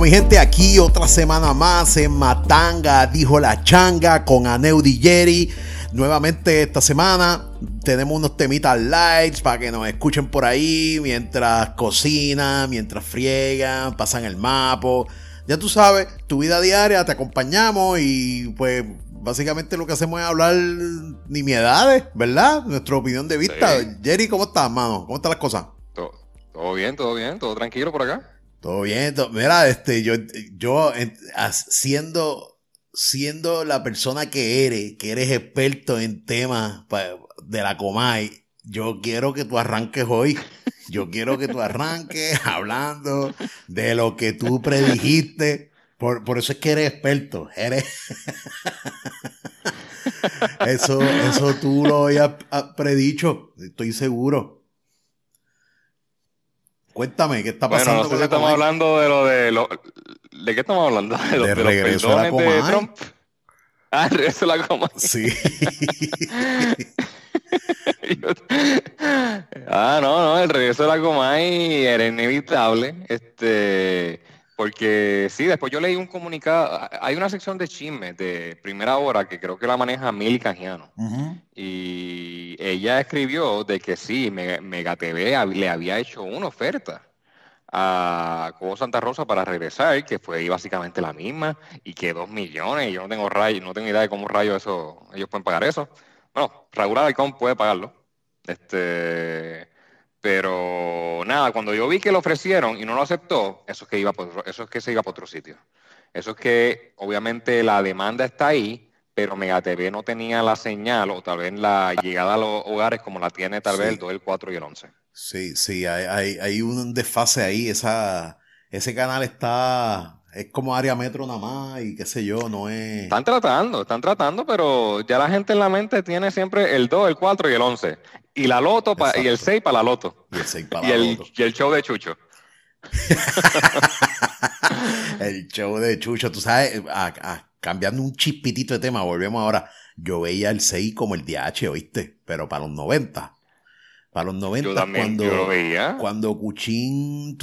Bueno, mi gente, aquí otra semana más en Matanga, dijo la changa con Aneudi Jerry. Nuevamente esta semana tenemos unos temitas lights para que nos escuchen por ahí mientras cocinan, mientras friegan, pasan el mapo. Ya tú sabes, tu vida diaria, te acompañamos y pues básicamente lo que hacemos es hablar nimiedades, ¿verdad? Nuestra opinión de vista. Jerry, ¿cómo estás, mano? ¿Cómo están las cosas? Todo, bien, todo bien, todo tranquilo por acá. Todo bien, mira, este, yo, yo siendo, siendo la persona que eres, que eres experto en temas de la Comay, yo quiero que tú arranques hoy. Yo quiero que tú arranques hablando de lo que tú predijiste. Por, por eso es que eres experto. Eres. eso, eso tú lo habías predicho, estoy seguro. Cuéntame, ¿qué está pasando? Bueno, no sé estamos hablando de lo de lo, ¿De qué estamos hablando? De, de, de regreso a la de Trump. Ah, regreso a la coma. Sí. ah, no, no, el regreso de la Comay era inevitable. Este, porque sí, después yo leí un comunicado. Hay una sección de chismes de primera hora que creo que la maneja Mili Cajiano. Y ella escribió de que sí, Mega TV le había hecho una oferta a Cobo Santa Rosa para regresar, que fue básicamente la misma, y que dos millones, y yo no tengo rayo, no tengo idea de cómo rayos eso, ellos pueden pagar eso. Bueno, Raúl Alarcón puede pagarlo. Este, pero nada, cuando yo vi que lo ofrecieron y no lo aceptó, eso es que iba por, eso es que se iba para otro sitio. Eso es que obviamente la demanda está ahí, pero MegaTV no tenía la señal o tal vez la llegada a los hogares como la tiene tal vez el 2, el 4 y el 11. Sí, sí, hay, hay, hay un desfase ahí. Esa, ese canal está es como área metro nada más y qué sé yo, no es... Están tratando, están tratando, pero ya la gente en la mente tiene siempre el 2, el 4 y el 11. Y la loto y el 6 para la loto. Y el 6 para la loto. Y el show de Chucho. el show de Chucho, tú sabes, cambiando un chispitito de tema, volvemos ahora. Yo veía el 6 como el DH, ¿oíste? Pero para los 90. Para los 90, cuando, yo lo veía. cuando Cuchín,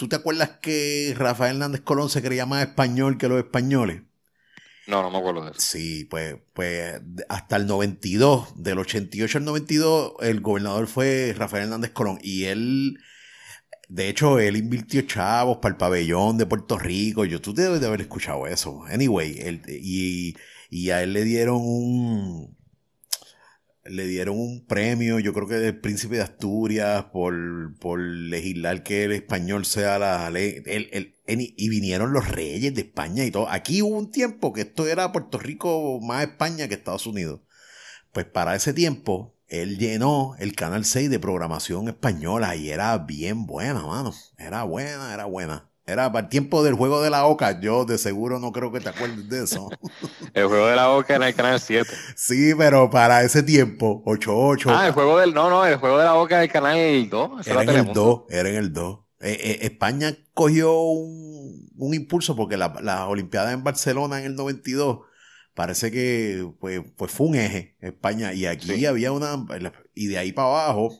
¿Tú te acuerdas que Rafael Hernández Colón se creía más español que los españoles? No, no me acuerdo de eso. Sí, pues, pues hasta el 92, del 88 al 92, el gobernador fue Rafael Hernández Colón y él, de hecho, él invirtió chavos para el pabellón de Puerto Rico. Yo, tú debes de haber escuchado eso. Anyway, él, y, y a él le dieron un, le dieron un premio, yo creo que del príncipe de Asturias, por, por legislar que el español sea la ley. y vinieron los reyes de España y todo. Aquí hubo un tiempo que esto era Puerto Rico más España que Estados Unidos. Pues para ese tiempo, él llenó el canal 6 de programación española y era bien buena, mano. Era buena, era buena. Era para el tiempo del juego de la Oca. Yo de seguro no creo que te acuerdes de eso. el juego de la Oca era el canal 7. Sí, pero para ese tiempo, 8-8. Ah, el juego del. No, no, el juego de la Oca era el canal 2. Era en el 2, era en el 2. Eh, eh, España cogió un, un impulso porque la, la Olimpiada en Barcelona en el 92 parece que pues, pues fue un eje España y aquí había una y de ahí para abajo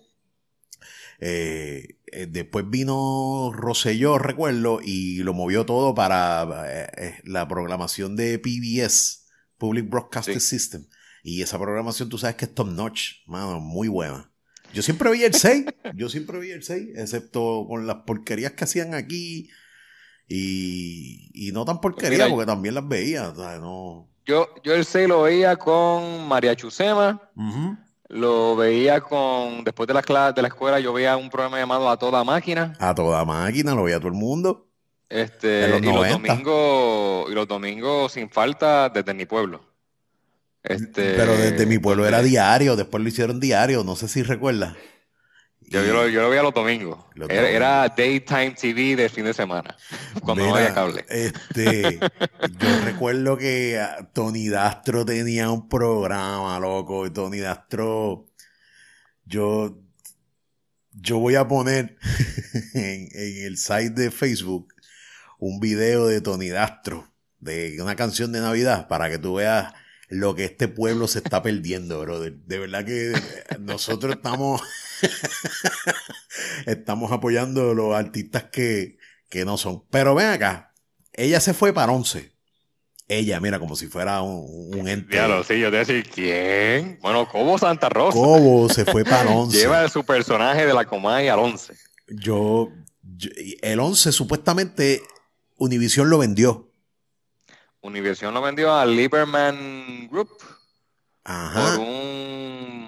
eh, eh, después vino Rosselló, recuerdo, y lo movió todo para eh, eh, la programación de PBS, Public Broadcasting System. Y esa programación, tú sabes que es top notch, mano, muy buena. Yo siempre vi el 6, yo siempre vi el 6, excepto con las porquerías que hacían aquí. Y, no tan porquerías, porque también las veía. no... yo, yo el 6 lo veía con María Chusema lo veía con, después de la, de la escuela, yo veía un programa llamado A Toda Máquina. A Toda Máquina, lo veía todo el mundo. Este, y, los domingos, y los domingos sin falta desde mi pueblo. Este, Pero desde mi pueblo era diario, después lo hicieron diario, no sé si recuerdas. Yo, yo, lo, veía los domingos. era, daytime TV de fin de semana, cuando no había cable. Este, yo recuerdo que ah, Tony Dastro tenía un programa, loco. Y Tony Dastro, yo, yo voy a poner en, en el site de Facebook un video de Tony Dastro, de una canción de Navidad, para que tú veas lo que este pueblo se está perdiendo, bro. De, verdad que nosotros estamos, estamos apoyando a los artistas que, que no son. Pero ven acá, ella se fue para 11. Ella, mira, como si fuera un, un ente. Claro, sí, yo te voy a decir, ¿quién? Bueno, Cobo Santa Rosa. Cobo se fue para 11. Lleva su personaje de la Comay al 11. Yo, yo- el 11 supuestamente Univision lo vendió. Univision lo vendió a Lieberman Group por Ajá. un, unos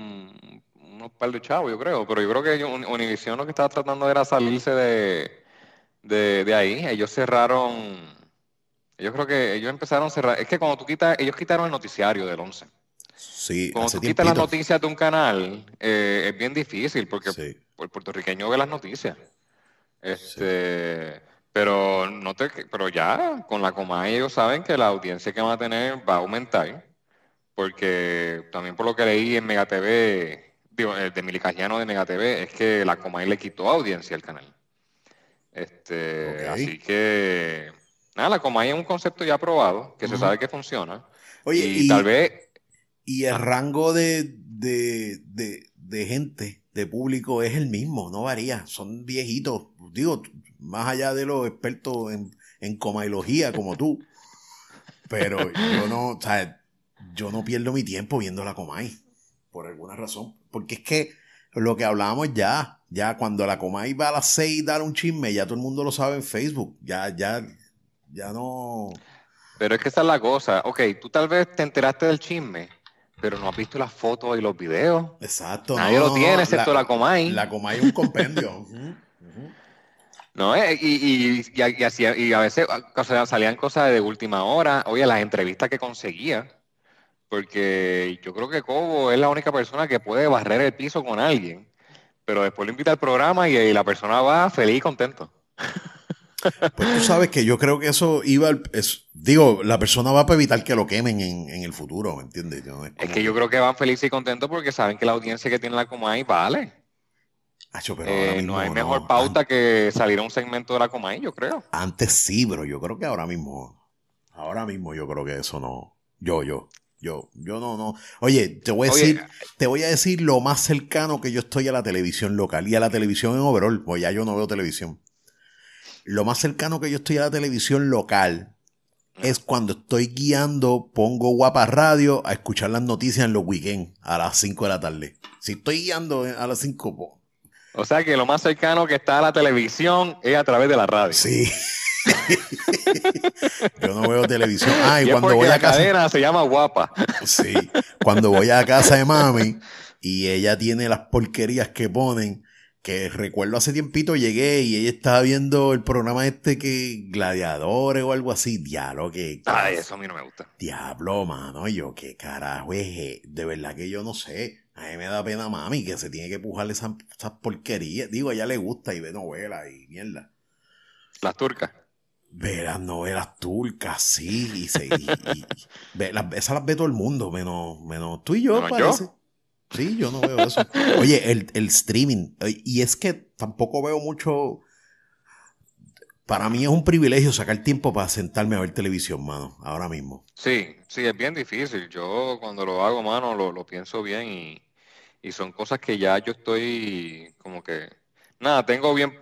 par de chavos, yo creo. Pero yo creo que Un- Univision lo que estaba tratando era salirse de, de, de ahí. Ellos cerraron. Yo creo que ellos empezaron a cerrar. Es que cuando tú quitas, ellos quitaron el noticiario del 11. Sí, Cuando tú quitas las noticias de un canal, eh, es bien difícil porque Sí. el puertorriqueño ve las noticias. Este, pero no te, pero ya con la Comay ellos saben que la audiencia que van a tener va a aumentar, porque también por lo que leí en Mega TV, digo, eh, de Milicañano de Mega TV, es que la Comay le quitó audiencia al canal. Este, así que nada, la Comay es un concepto ya probado, que se sabe que funciona. Oye, y, y, tal vez y el Ah. rango de, de, de, de gente, de público, es el mismo, no varía. Son viejitos, digo, más allá de los expertos en, en comailogía como tú. Pero yo no, o sea, yo no pierdo mi tiempo viendo la Comay, por alguna razón. Porque es que lo que hablábamos ya, ya cuando la Comay va a las 6 dar un chisme, ya todo el mundo lo sabe en Facebook. Ya, ya, ya no. Pero es que esa es la cosa. Ok, tú tal vez te enteraste del chisme, pero no has visto las fotos y los videos. Exacto. Nadie no, lo tiene, no, excepto la, Comay. La Comay es un compendio. No, eh, y, y, y, a- y así- y a veces o sea, salían cosas de última hora. Oye, las entrevistas que conseguía. Porque yo creo que Cobo es la única persona que puede barrer el piso con alguien. Pero después lo invita al programa y, y la persona va feliz y contento. Pues tú sabes que yo creo que eso iba al- es- digo, la persona va para evitar que lo quemen en, en el futuro, ¿me entiendes? Yo- Es como que yo creo que van felices y contentos porque saben que la audiencia que tiene la Comay vale. Acho, pero Eh, no hay no. mejor pauta que salir a un segmento de la Comay, yo creo. Antes sí, pero yo creo que ahora mismo, ahora mismo yo creo que eso no. Yo, yo, yo, yo no, no. Oye, te voy a Oye, decir, te voy a decir lo más cercano que yo estoy a la televisión local y a la televisión en overall, pues ya yo no veo televisión. Lo más cercano que yo estoy a la televisión local es cuando estoy guiando, pongo guapa radio a escuchar las noticias en los weekends a las 5 de la tarde. Si estoy guiando a las 5, pues, O sea que lo más cercano que está a la televisión es a través de la radio. sí. yo no veo televisión. Ah, y Y cuando voy la a casa. cadena se llama Guapa. Sí, cuando voy a casa de mami y ella tiene las porquerías que ponen, que recuerdo hace tiempito llegué y ella estaba viendo el programa este que Gladiadores o algo así, diablo, que Ay, eso a mí no me gusta. diablo, mano, yo qué carajo es, e-? de verdad que yo no sé. A mí me da pena mami que se tiene que pujar esas, esas porquerías. Digo, a ella le gusta y ve novelas y mierda. Las turcas. Ve las novelas turcas, sí, y, se, y- y- ve, las, esas las ve todo el mundo, menos, menos tú y yo, ¿Menos parece. yo? Sí, yo no veo eso. Oye, el, el streaming, y es que tampoco veo mucho. Para mí es un privilegio sacar tiempo para sentarme a ver televisión, mano, ahora mismo. Sí, sí, es bien difícil. Yo cuando lo hago, mano, lo, lo pienso bien y, y son cosas que ya yo estoy como que, nada, tengo bien,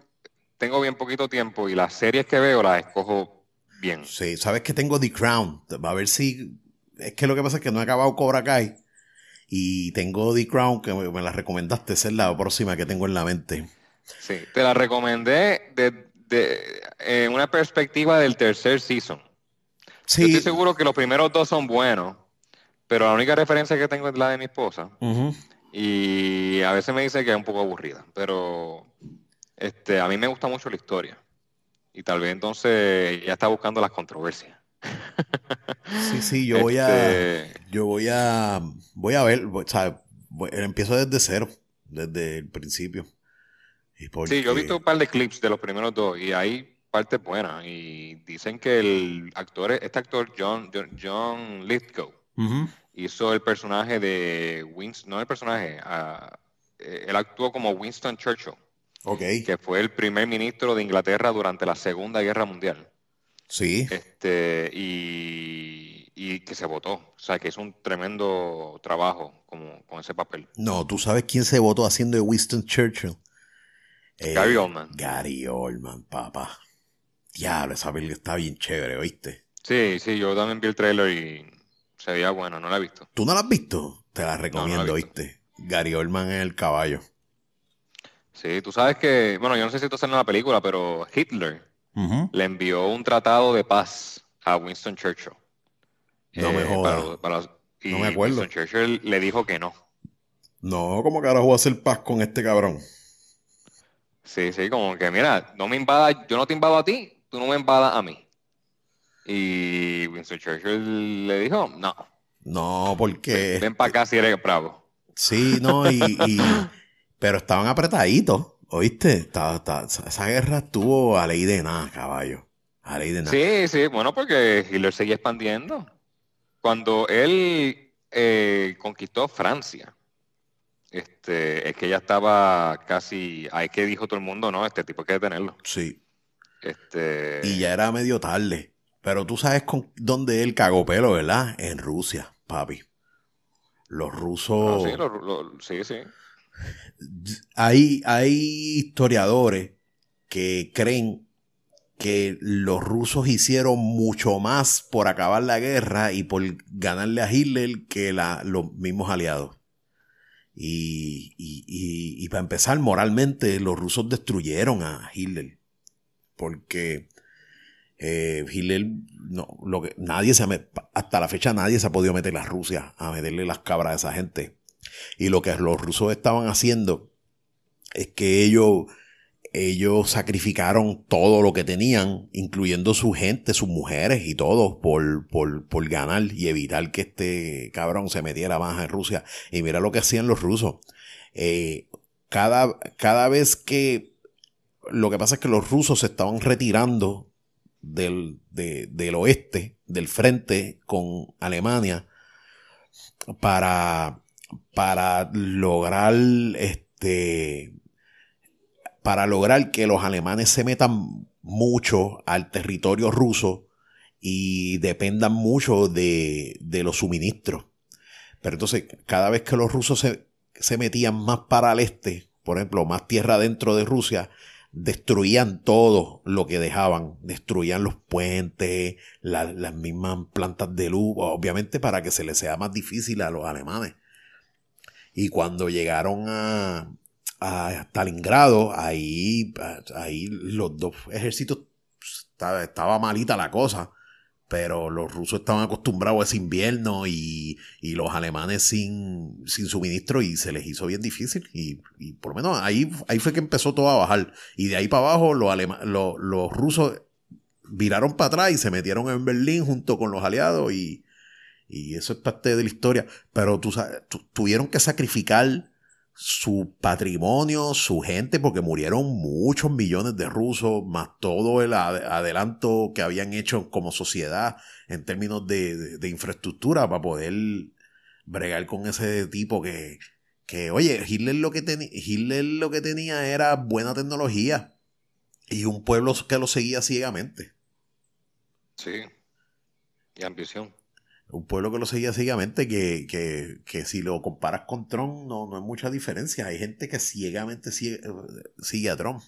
tengo bien poquito tiempo y las series que veo las escojo bien. Sí, sabes que tengo The Crown. A ver si. Es que lo que pasa es que no he acabado Cobra Kai. Y tengo The Crown, que me, me la recomendaste, esa es la próxima que tengo en la mente. Sí, te la recomendé de, de, en una perspectiva del tercer season. Yo Sí. estoy seguro que los primeros dos son buenos, pero la única referencia que tengo es la de mi esposa. Y a veces me dice que es un poco aburrida, pero este, a mí me gusta mucho la historia. Y tal vez entonces ya está buscando las controversias. Sí, sí, yo voy a. Este, Yo voy a. Voy a ver. voy- voy- empiezo desde cero, desde el principio. Y porque- Sí, yo he visto un par de clips de los primeros dos y hay partes buenas. Y dicen que el actor, este actor, John, John, Lithgow, hizo el personaje de Winston, no el personaje, eh, él actuó como Winston Churchill, Ok. que fue el primer ministro de Inglaterra durante la Segunda Guerra Mundial. Sí. Este, y, y que se votó. O sea, que hizo un tremendo trabajo como, con ese papel. No, tú sabes quién se votó haciendo de Winston Churchill. Eh, Gary Oldman. Gary Oldman, papá. Diablo, esa película está bien chévere, ¿oíste? Sí, sí, yo también vi el trailer y se veía buena, no la he visto. ¿Tú no la has visto? Te la recomiendo, no la. ¿oíste? Gary Oldman en el caballo. Sí, tú sabes que, bueno, yo no sé si esto sale en la película, pero Hitler le envió un tratado de paz a Winston Churchill. No me Eh, jodas. para- para- y No me acuerdo. Winston Churchill le dijo que no. No, ¿cómo carajo voy a hacer paz con este cabrón? Sí, sí, como que mira, no me invada, yo no te invado a ti, tú no me invadas a mí. Y Winston Churchill le dijo, no, No, porque... ven para acá si eres bravo. Sí, no, y, y- pero estaban apretaditos, ¿oíste? Estaba- estaba- esa guerra estuvo a ley de nada, caballo. A ley de nada. Sí, sí, bueno, porque Hitler seguía expandiendo. Cuando él eh, conquistó Francia, este, es que ya estaba casi, ahí que dijo todo el mundo, no, este tipo hay que detenerlo. Sí. Este, Y ya era medio tarde. Pero tú sabes con dónde él cagó pelo, ¿verdad? En Rusia, papi. Los no, rusos. sí, lo- lo- sí, sí. Hay, hay historiadores que creen que los rusos hicieron mucho más por acabar la guerra y por ganarle a Hitler que la- los mismos aliados. Y, y- y- para empezar, moralmente, los rusos destruyeron a Hitler. Porque eh, Hitler, no, lo que, nadie se hasta la fecha nadie se ha podido meter a Rusia a meterle las cabras a esa gente. Y lo que los rusos estaban haciendo es que ellos, ellos sacrificaron todo lo que tenían, incluyendo su gente, sus mujeres y todo, por, por, por ganar y evitar que este cabrón se metiera más en Rusia. Y mira lo que hacían los rusos. Eh, cada, cada vez que lo que pasa es que los rusos se estaban retirando del, de- del oeste, del frente con Alemania, para, para lograr este para lograr que los alemanes se metan mucho al territorio ruso y dependan mucho de, de los suministros. Pero entonces, cada vez que los rusos se, se metían más para el este, por ejemplo, más tierra dentro de Rusia, destruían todo lo que dejaban, destruían los puentes, la- las mismas plantas de luz, obviamente para que se les sea más difícil a los alemanes. Y cuando llegaron a, a Stalingrado, ahí, ahí los dos ejércitos estaba, estaba malita la cosa, pero los rusos estaban acostumbrados a ese invierno y, y los alemanes sin, sin suministro y se les hizo bien difícil. Y, y por lo menos ahí, ahí fue que empezó todo a bajar. Y de ahí para abajo los, alema- los, los rusos viraron para atrás y se metieron en Berlín junto con los aliados y, y eso es parte de la historia. Pero tú tu- tuvieron que sacrificar su patrimonio, su gente, porque murieron muchos millones de rusos, más todo el ade- adelanto que habían hecho como sociedad en términos de, de- infraestructura para poder bregar con ese tipo que, que oye, Hitler lo que, Hitler lo que tenía era buena tecnología y un pueblo que lo seguía ciegamente. Sí. Y ambición. Un pueblo que lo seguía ciegamente, que, que, que si lo comparas con Trump, no, no hay mucha diferencia. Hay gente que ciegamente sigue, sigue a Trump.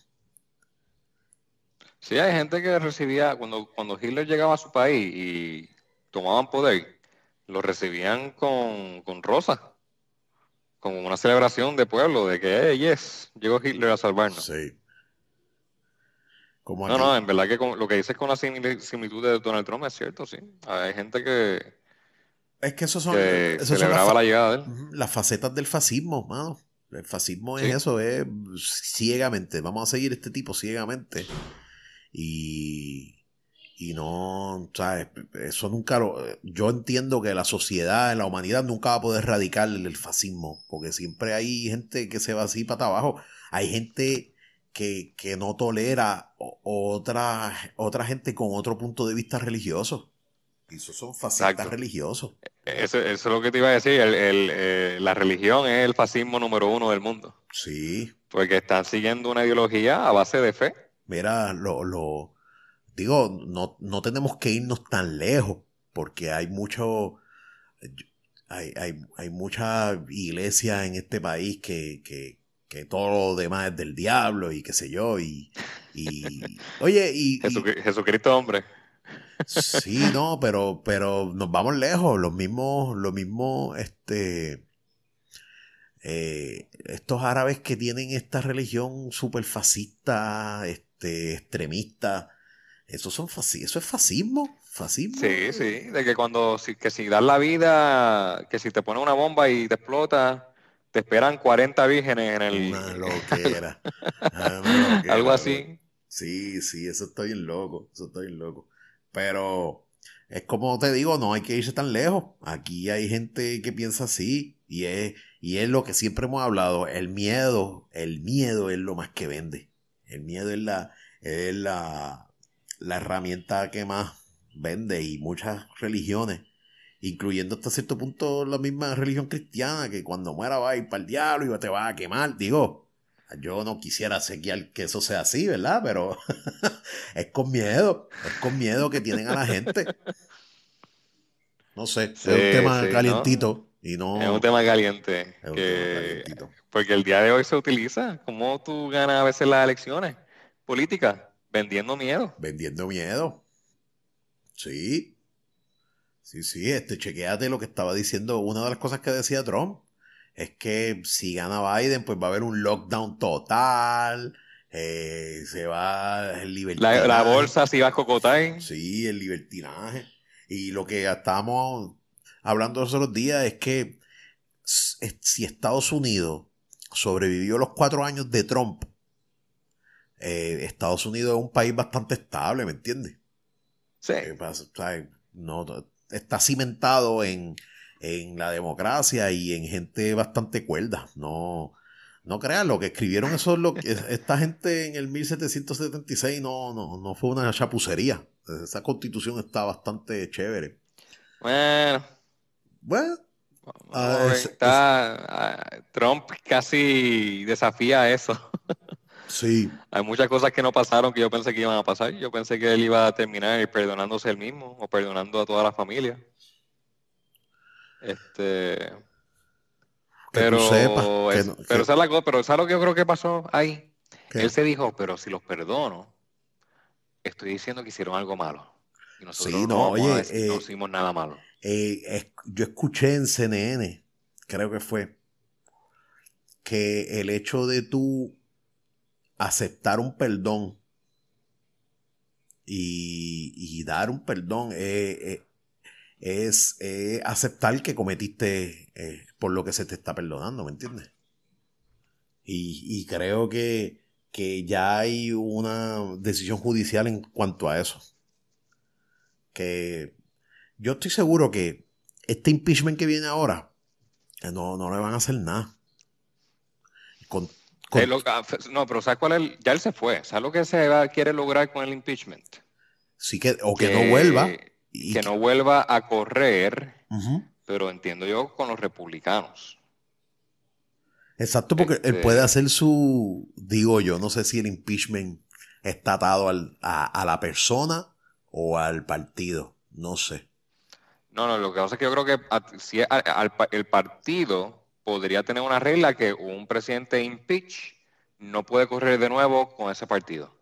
Sí, hay gente que recibía, cuando, cuando Hitler llegaba a su país y tomaban poder, lo recibían con, con rosas, como una celebración de pueblo, de que, hey, yes, llegó Hitler a salvarnos. Sí. Como No, no, en verdad que con- lo que dices con la simil- similitud de Donald Trump es cierto, sí. Hay gente que, Es que esos son, que esos son las, la llegada facetas del fascismo, mano. El fascismo Sí. es eso, es ciegamente. Vamos a seguir este tipo ciegamente. Y, y no, ¿sabes? Eso nunca lo. Yo entiendo que la sociedad, la humanidad nunca va a poder erradicar el fascismo, porque siempre hay gente que se va así para abajo. Hay gente que, que no tolera otra, otra gente con otro punto de vista religioso. Esos son fascistas religiosos. Eso, eso es lo que te iba a decir. el- el, eh, la religión es el fascismo número uno del mundo. Sí, Porque están siguiendo una ideología a base de fe. Mira, lo, lo digo, no, no tenemos que irnos tan lejos, porque hay mucho, hay, hay, hay mucha iglesia en este país que, que, que todo lo demás es del diablo y qué sé yo, y, Y, oye, y, Jesucristo hombre. Sí, no, pero, pero nos vamos lejos. Los mismos, los mismos, este, eh, estos árabes que tienen esta religión súper fascista, este, extremista, eso, son eso es fascismo. Fascismo. Sí, sí, de que cuando si, que si das la vida, que si te pone una bomba y te explota, te esperan 40 vírgenes en el. Una loquera. Algo así. Sí, sí, eso está bien loco. Eso está bien loco. Pero es como te digo, no hay que irse tan lejos. Aquí hay gente que piensa así. Y es, y es lo que siempre hemos hablado. El miedo, el miedo es lo más que vende. El miedo es la, es la, la herramienta que más vende. Y muchas religiones incluyendo hasta cierto punto la misma religión cristiana, que cuando muera va a ir para el diablo y te va a quemar. Digo, yo no quisiera que eso sea así, ¿verdad? Pero es con miedo, es con miedo que tienen a la gente. No sé, es un tema calientito. Y no, es un tema caliente. porque el día de hoy se utiliza. ¿Cómo tú ganas a veces las elecciones políticas? Vendiendo miedo. Vendiendo miedo. Sí. Sí, sí, este, chequéate lo que estaba diciendo. Una de las cosas que decía Trump es que si gana Biden, pues va a haber un lockdown total. Eh, se va el libertinaje. La, bolsa si va a cocotar. Sí, el libertinaje. Y lo que estábamos hablando los otros días es que si Estados Unidos sobrevivió los cuatro años de Trump, eh, Estados Unidos es un país bastante estable, ¿me entiendes? Sí. no, está cimentado en, en la democracia y en gente bastante cuerda. No, no crean, lo que escribieron eso, lo, esta gente en el 1776 no, no, no fue una chapucería. Esa constitución está bastante chévere. Bueno. Bueno. Ah, ah, Trump casi desafía eso. Sí. Hay muchas cosas que no pasaron que yo pensé que iban a pasar. Yo pensé que él iba a terminar perdonándose él mismo o perdonando a toda la familia. Este. pero, pero, ¿sabes pero ¿sabes lo que yo creo que pasó ahí? Él se dijo, pero si los perdono, estoy diciendo que hicieron algo malo. Y nosotros sí, no, oye, eh, no hicimos nada malo. Eh, yo escuché en CNN, creo que fue, que el hecho de tú aceptar un perdón y, dar un perdón eh, es aceptar que cometiste eh, por lo que se te está perdonando, ¿me entiendes? Y, creo que, que, ya hay una decisión judicial en cuanto a eso. Que yo estoy seguro que este impeachment que viene ahora eh, no, no le van a hacer nada. Ah, no, pero ¿sabes cuál es? ya él se fue. ¿Sabes lo que se va, quiere lograr con el impeachment? Sí que, o que no vuelva que no vuelva a correr, pero entiendo yo con los republicanos. Exacto, porque él puede este hacer su, digo yo, no sé si el impeachment está atado a, la persona o al partido, no sé. No, no, lo que pasa es que yo creo que si el partido podría tener una regla que un presidente impeach no puede correr de nuevo con ese partido.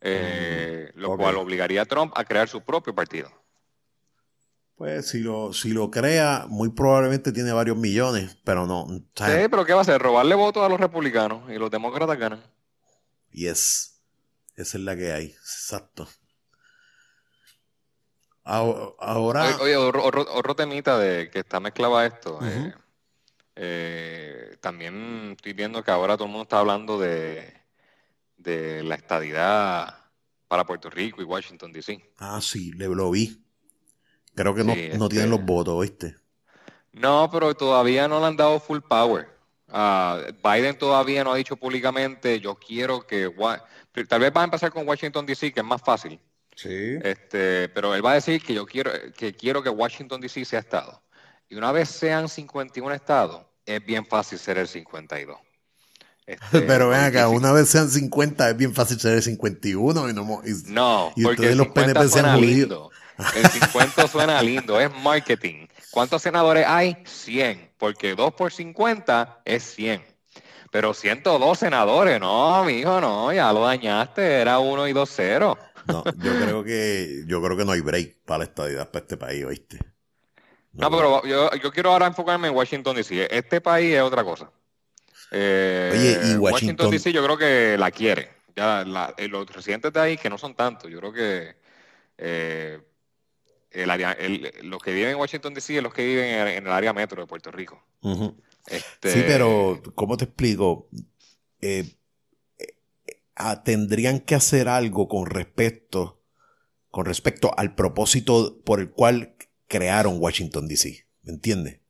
Eh, mm, lo cual obligaría a Trump a crear su propio partido. Pues si lo, si lo crea, muy probablemente tiene varios millones, pero no. Sí, pero ¿qué va a hacer? Robarle votos a los republicanos y los demócratas ganan. Y es. Esa es la que hay, exacto. Ahora. Oye, otro, temita de que está mezclado a esto. Eh, eh, también estoy viendo que ahora todo el mundo está hablando de, de la estadidad para Puerto Rico y Washington, D.C. Ah, sí, le lo vi. Creo que no, no tienen los este, votos, ¿viste? No, pero todavía no le han dado full power. Ah, Biden todavía no ha dicho públicamente, yo quiero que... Tal vez va a empezar con Washington, D.C., que es más fácil. Sí. Este, pero él va a decir que yo quiero que, quiero que Washington, D.C. sea estado. Y una vez sean 51 estados, es bien fácil ser el 52. Este, pero ven acá, una vez sean 50, es bien fácil ser el 51 y no, no y porque los PNP sean lindo. El 50 suena lindo, es marketing. ¿Cuántos senadores hay? 100, porque 2 por 50 es 100. Pero 102 senadores, no, mijo, no, ya lo dañaste, era 1 y 2-0. No, yo creo que yo creo que no hay break para la estadidad para este país, ¿oíste? No, pero yo, yo, quiero ahora enfocarme en Washington DC. Este país es otra cosa. Eh, Oye, y Washington... DC yo creo que la quiere. Ya eh, los residentes de ahí, que no son tantos, yo creo que eh, el área, los que viven en Washington DC es los que viven en, el área metro de Puerto Rico. Este, sí, pero ¿cómo te explico? Eh, ah, tendrían que hacer algo con respecto, con respecto al propósito por el cual crearon Washington DC. ¿Me entiendes?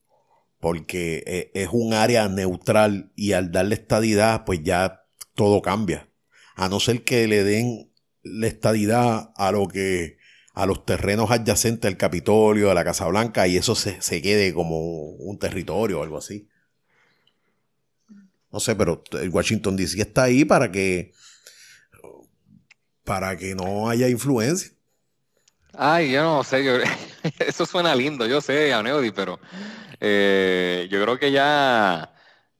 Porque eh, es un área neutral y al darle estadidad, pues ya todo cambia. A no ser que le den la estadidad a lo que a los terrenos adyacentes al Capitolio, a la Casa Blanca, y eso se, se quede como un territorio o algo así. No sé, pero el Washington DC está ahí para que para que no haya influencia. Ay, yo no sé, eso suena lindo, yo sé, Aneudi, pero eh, yo creo que ya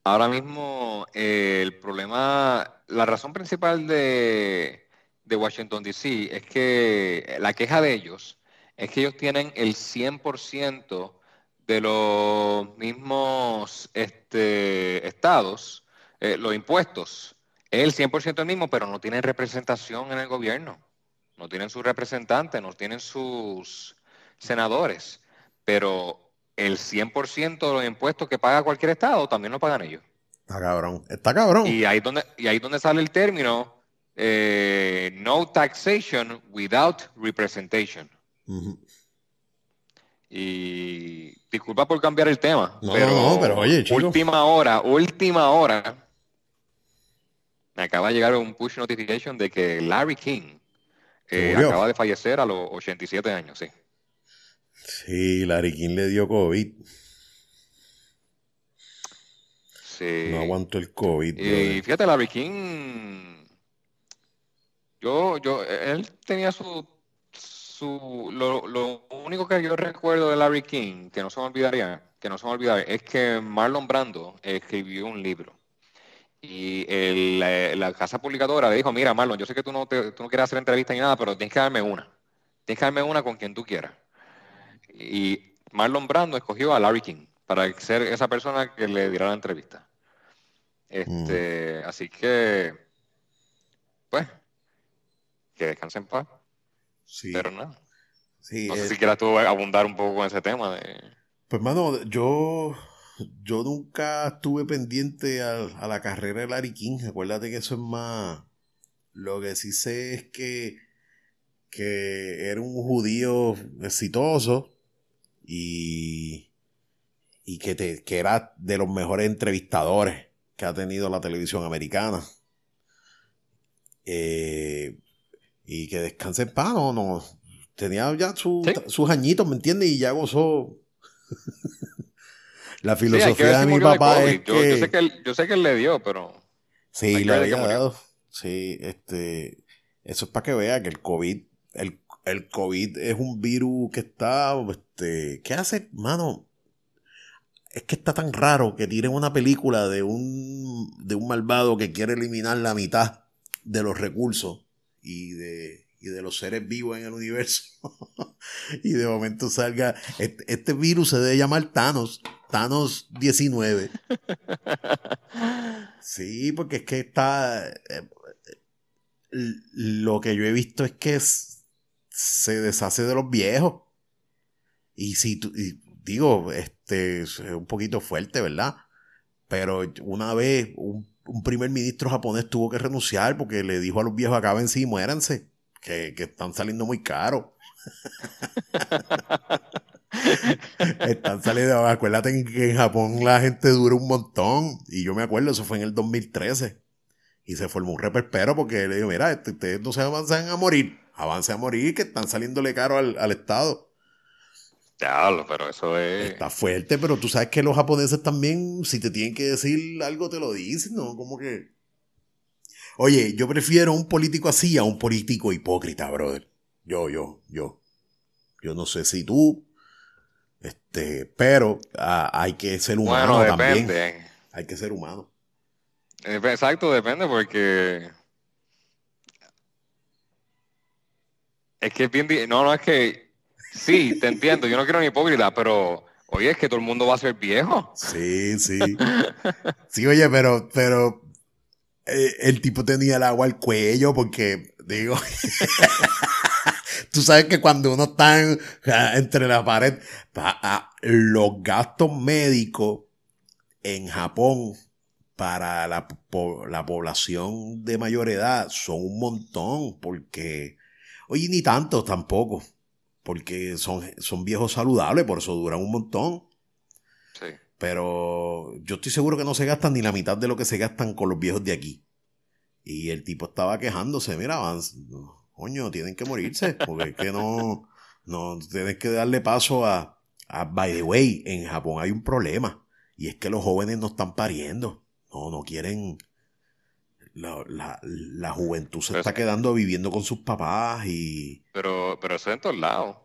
ahora mismo eh, el problema, la razón principal de, de Washington DC es que la queja de ellos es que ellos tienen el 100% de los mismos este, estados eh, los impuestos. Es el 100% el mismo, pero no tienen representación en el gobierno. No tienen sus representantes, no tienen sus senadores. Pero el 100% de los impuestos que paga cualquier estado también lo pagan ellos. Está cabrón, está cabrón. Y ahí es donde, y ahí donde sale el término eh, no taxation without representation. Y disculpa por cambiar el tema. No, pero, no, pero oye, Última hora, última hora me acaba de llegar un push notification de que Larry King eh, acaba de fallecer a los 87 años, sí. Sí, Larry King le dio COVID. Sí. No aguantó el COVID. Y fíjate, Larry King, yo, yo, él tenía su, su, lo, lo único que yo recuerdo de Larry King, que no se me olvidaría, que no se me olvidaría, es que Marlon Brando escribió un libro y la, casa publicadora le dijo, mira Marlon, yo sé que tú no, tú no quieres hacer entrevista ni nada, pero tienes que darme una. Tienes que darme una con quien tú quieras. Y Marlon Brando escogió a Larry King para ser esa persona que le diera la entrevista. Este, mm. Así que, pues, que descansen en paz. Sí. Pero nada. Sí, no sé si quieras tú abundar un poco con ese tema. De... Pues, mano, yo yo nunca estuve pendiente a, la carrera de Larry King. Acuérdate que eso es más. Lo que sí sé es que, que era un judío exitoso y, y que, te, que era de los mejores entrevistadores que ha tenido la televisión americana. Eh, y que descanse en paz, no, no. Tenía ya sus añitos, ¿me entiendes? Y ya gozó. La filosofía de mi papá es yo, que... Yo sé que, él, yo sé que él le dio, pero... Sí, le había dado. Sí, este... Eso es para que vea que el COVID... El, el COVID es un virus que está... Este, ¿Qué hace, mano? Es que está tan raro que tiren una película de un, de un malvado que quiere eliminar la mitad de los recursos y de, y de los seres vivos en el universo. y de momento salga, este, este, virus se debe llamar Thanos, Thanos 19. sí, porque es que está... Eh, lo que yo he visto es que se deshace de los viejos. Y si tú, digo, este es un poquito fuerte, ¿verdad? Pero una vez un, primer ministro japonés tuvo que renunciar porque le dijo a los viejos acaben sí, muéranse, que, que están saliendo muy caros. Están saliendo, acuérdate que en Japón la gente dura un montón. Y yo me acuerdo, eso fue en el 2013. Y se formó un reperpero porque le digo, mira, este, ustedes no se avanzan a morir. Avance a morir, que están saliéndole caro al, Estado. Claro, pero eso es. Está fuerte, pero tú sabes que los japoneses también, si te tienen que decir algo, te lo dicen, ¿no? Como que. Oye, yo prefiero un político así a un político hipócrita, brother. Yo, yo, yo. Yo no sé si tú, este, pero ah, hay que ser humano bueno, también. Hay que ser humano. Eh, Exacto, depende porque es que es bien... No, no, es que sí, te entiendo, yo no quiero ni hipócrita, pero oye, es que todo el mundo va a ser viejo. Sí, sí. Sí, oye, pero, pero eh, el tipo tenía el agua al cuello porque, digo, tú sabes que cuando uno está en- entre la pared, pa- los gastos médicos en Japón para la, la población de mayor edad son un montón porque, oye, ni tanto tampoco, porque son, son viejos saludables, por eso duran un montón. Sí. Pero yo estoy seguro que no se gastan ni la mitad de lo que se gastan con los viejos de aquí. Y el tipo estaba quejándose, mira, coño, tienen que morirse, porque es que no, no, tienes que darle paso a, a, by the way, en Japón hay un problema, y es que los jóvenes no están pariendo, no, no quieren, la, la, la juventud se Pero está es- quedando viviendo con sus papás y, Pero, pero eso es en todos lados.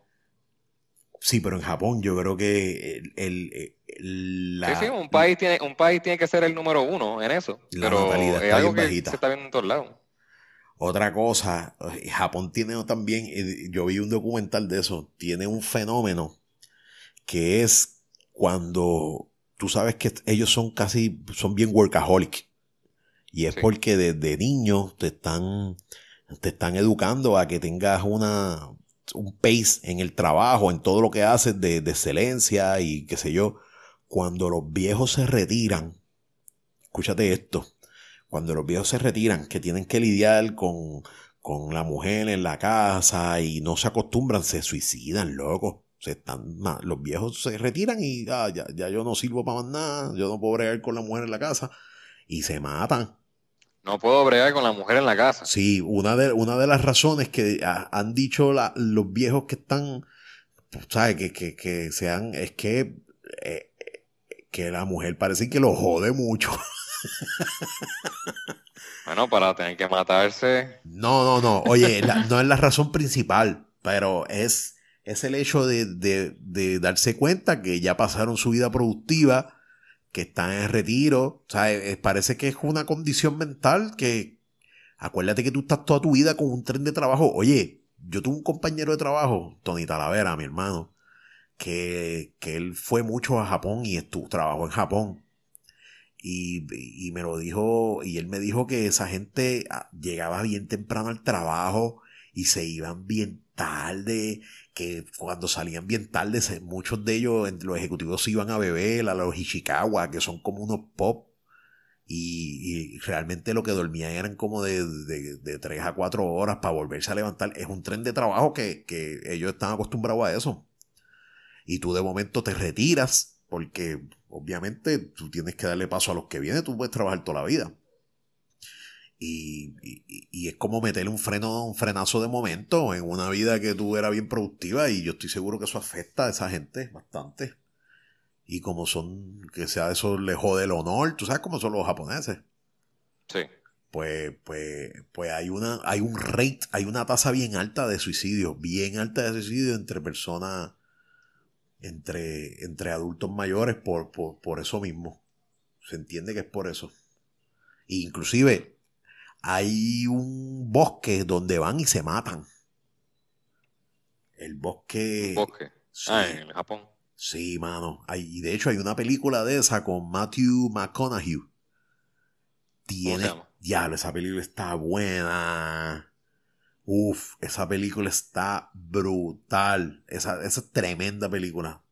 sí, pero en Japón yo creo que el, el- el- la, sí, sí, un país tiene, un país tiene que ser el número uno en eso. La pero natalidad es algo bien que bajita. se está viendo en todos lados. Otra cosa, eh, Japón tiene también, eh, yo vi un documental de eso, tiene un fenómeno que es cuando tú sabes que ellos son casi, son bien workaholic. Y es Sí. porque desde niño te están, te están educando a que tengas una, un pace en el trabajo, en todo lo que haces de, de excelencia y qué sé yo. Cuando los viejos se retiran, escúchate esto, cuando los viejos se retiran, que tienen que lidiar con, con la mujer en la casa y no se acostumbran, se suicidan, loco. Se están, los viejos se retiran y ah, ya, ya yo no sirvo para más nada, yo no puedo bregar con la mujer en la casa y se matan. No puedo bregar con la mujer en la casa. Sí, una de, una de las razones que ha- han dicho la- los viejos que están, ¿sabes? Que, que, que sean, es que, eh, que la mujer parece que lo jode mucho. Bueno, para tener que matarse. No, no, no. Oye, la- no es la razón principal, pero es, es el hecho de, de- de darse cuenta que ya pasaron su vida productiva, que están en retiro. O sea, eh, parece que es una condición mental que, acuérdate que tú estás toda tu vida con un tren de trabajo. Oye, yo tuve un compañero de trabajo, Tony Talavera, mi hermano, que, que él fue mucho a Japón y estuvo, trabajó en Japón. Y, y me lo dijo, y él me dijo que esa gente ah, llegaba bien temprano al trabajo y se iban bien tarde, que cuando salían bien tarde, se- muchos de ellos, los ejecutivos, se iban a beber a los Ishikawa, que son como unos pop, y, realmente lo que dormían eran como de, de, de 3 a 4 horas para volverse a levantar. Es un tren de trabajo que, que ellos están acostumbrados a eso. Y tú de momento te retiras, porque obviamente tú tienes que darle paso a los que vienen, tú puedes trabajar toda la vida. Y, y- y es como meterle un freno, un frenazo de momento en una vida que tú eras bien productiva y yo estoy seguro que eso afecta a esa gente bastante. Y como son, que sea eso le jode el honor, tú sabes cómo son los japoneses. Sí. Pues, pues, pues hay una, hay un rate, hay una tasa bien alta de suicidio, bien alta de suicidio entre personas, entre, entre adultos mayores por, por, por eso mismo. Se entiende que es por eso. E inclusive hay un bosque donde van y se matan. El bosque. Bosque. Sí, Ah, en Japón. sí, mano. Hay, y de hecho hay una película de esa con Matthew McConaughey. ¿Cómo Tiene. se llama? Esa película está buena. Uf, esa película está brutal. Esa, esa es tremenda película.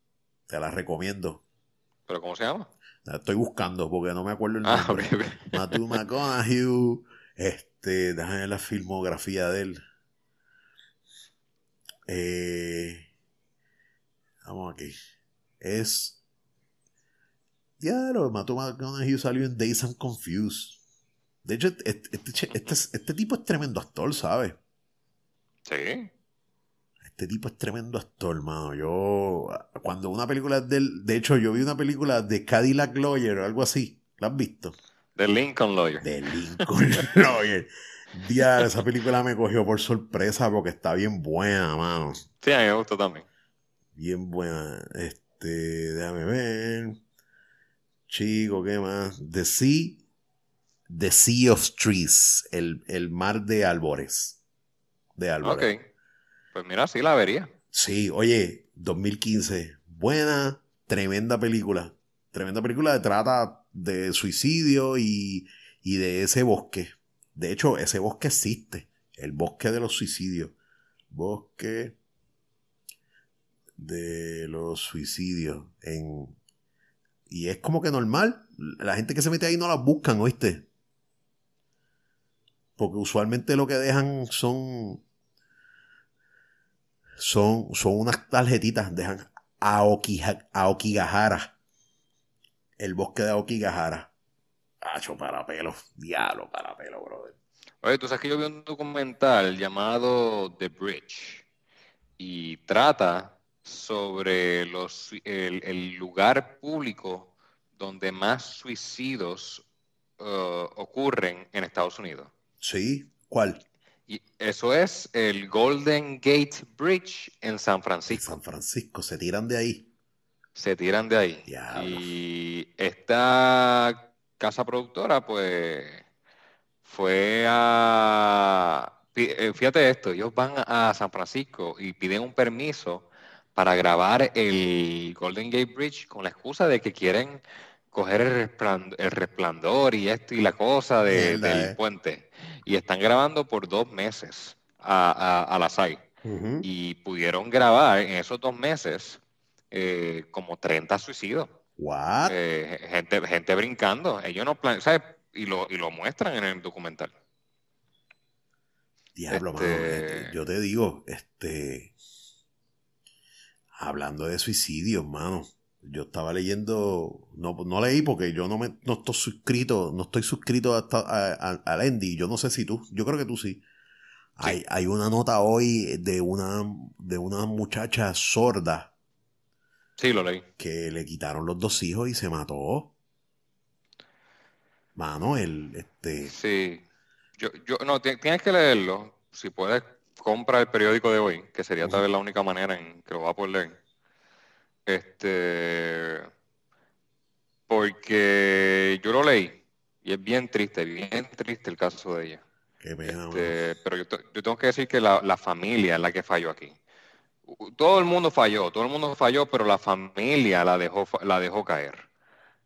Te la recomiendo. ¿Pero cómo se llama? La estoy buscando porque no me acuerdo el Ah, nombre. ok. Matthew McConaughey. Este, déjame ver la filmografía de él. Eh, vamos aquí. Es. Diablo, Matthew McConaughey salió en Days and Confused. De hecho, este, este, este, este tipo es tremendo actor, ¿sabes? Sí. Este tipo es tremendo actor, hermano. Yo, cuando una película es del. De hecho, yo vi una película de Cadillac Lawyer o algo así. ¿La has visto? The Lincoln Lawyer. De Lincoln Lawyer. Diablo, esa película me cogió por sorpresa porque está bien buena, mano. Sí, a mí me gustó también. Bien buena. Este, déjame ver. Chico, ¿qué más? The Sea. The Sea of Trees, el, el mar de árboles. De árboles. Ok. Pues mira, sí la vería. Sí, oye, 2015. Buena, tremenda película. Tremenda película que trata de suicidio y, y de ese bosque. De hecho, ese bosque existe. El bosque de los suicidios. Bosque de los suicidios. En... Y es como que normal. La gente que se mete ahí no las buscan, ¿oíste? Porque usualmente lo que dejan son. Son, son unas tarjetitas. Dejan Aokigahara. El bosque de Aokigahara. Hacho para pelo. Diablo para pelo, brother. Oye, tú sabes que yo vi un documental llamado The Bridge. Y trata sobre los, el, el lugar público donde más suicidios uh, ocurren en Estados Unidos. Sí, ¿cuál? Y eso es el Golden Gate Bridge en San En Francisco. San Francisco, se tiran de ahí. Se tiran de ahí. Diablo. Y esta casa productora, pues, fue a... eh, Fíjate esto, ellos van a San Francisco y piden un permiso para grabar el Golden Gate Bridge con la excusa de que quieren coger el resplandor, el resplandor y esto y la cosa de- Mierda, del eh. puente. Y están grabando por dos meses a, a, a la SAI y pudieron grabar en esos dos meses eh, como 30 suicidios. What? Eh, gente, gente brincando. Ellos no planean, ¿sabes? Y lo, y lo muestran en el documental. Diablo, este- mano. este, Yo te digo, este. Hablando de suicidios, mano. Yo estaba leyendo. No, no leí porque yo no me no estoy suscrito. No estoy suscrito hasta, a, a- Endy. Yo no sé si tú. Yo creo que tú sí. Hay, hay una nota hoy de una, de una muchacha sorda Sí, lo leí. que le quitaron los dos hijos y se mató. Mano, el este. Sí. Yo, yo, no, ti- tienes que leerlo. Si puedes, compra el periódico de hoy, que sería tal vez la única manera en que lo va a poder leer. Este, porque yo lo leí y es bien triste, bien triste el caso de ella. Qué pena. Este, pero yo, yo tengo que decir que la, la familia es la que falló aquí. Todo el mundo falló, todo el mundo falló, pero la familia la dejó, la dejó caer.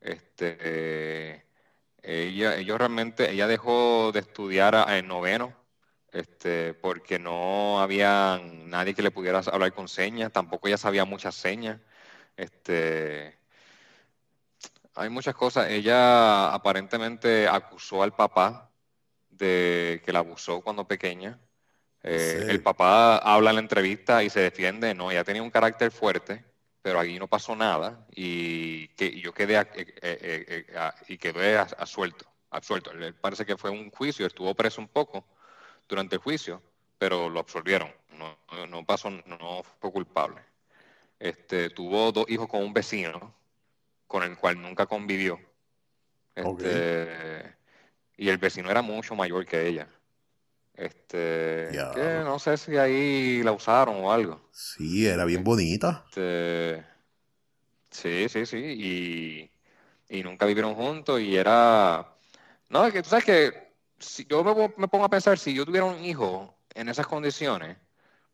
Este, ella, ellos realmente, ella dejó de estudiar en noveno, este, porque no había nadie que le pudiera hablar con señas, tampoco ella sabía muchas señas. Este, hay muchas cosas. Ella aparentemente acusó al papá de que la abusó cuando pequeña. Eh, Sí. el papá habla en la entrevista y se defiende, no, ella tenía un carácter fuerte, pero aquí no pasó nada y que yo quedé a- eh, eh, eh, a- y quedé absuelto, parece que fue un juicio, estuvo preso un poco durante el juicio, pero lo absolvieron, no, no- pasó, no fue culpable. Este, tuvo dos hijos con un vecino con el cual nunca convivió. Este, y el vecino era mucho mayor que ella. Este, que no sé si ahí la usaron o algo. Sí, era bien bonita. Este, sí, sí, sí. Y, y nunca vivieron juntos y era... No, es que tú sabes que si yo me, me pongo a pensar, si yo tuviera un hijo en esas condiciones,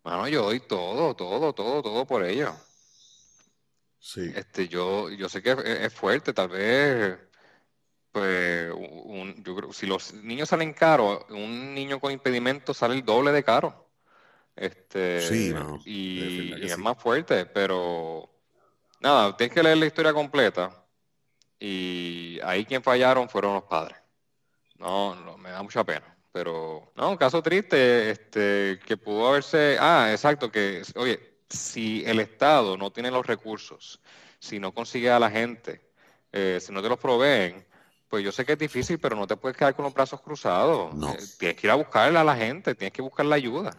mano, yo doy todo, todo, todo, todo por ello. Sí. Este, yo, yo sé que es, es fuerte, tal vez, pues, un- yo creo, si los niños salen caros, un niño con impedimento sale el doble de caro. Este, Sí, y, es sí. más fuerte, pero nada, tienes que leer la historia completa y ahí quien fallaron fueron los padres. No, no, me da mucha pena. Pero, no, un caso triste, este, que pudo haberse, ah, exacto, que, oye, si el Estado no tiene los recursos, si no consigue a la gente, eh, si no te los proveen, pues yo sé que es difícil, pero no te puedes quedar con los brazos cruzados. No. Eh, tienes que ir a buscarle a la gente, tienes que buscar la ayuda.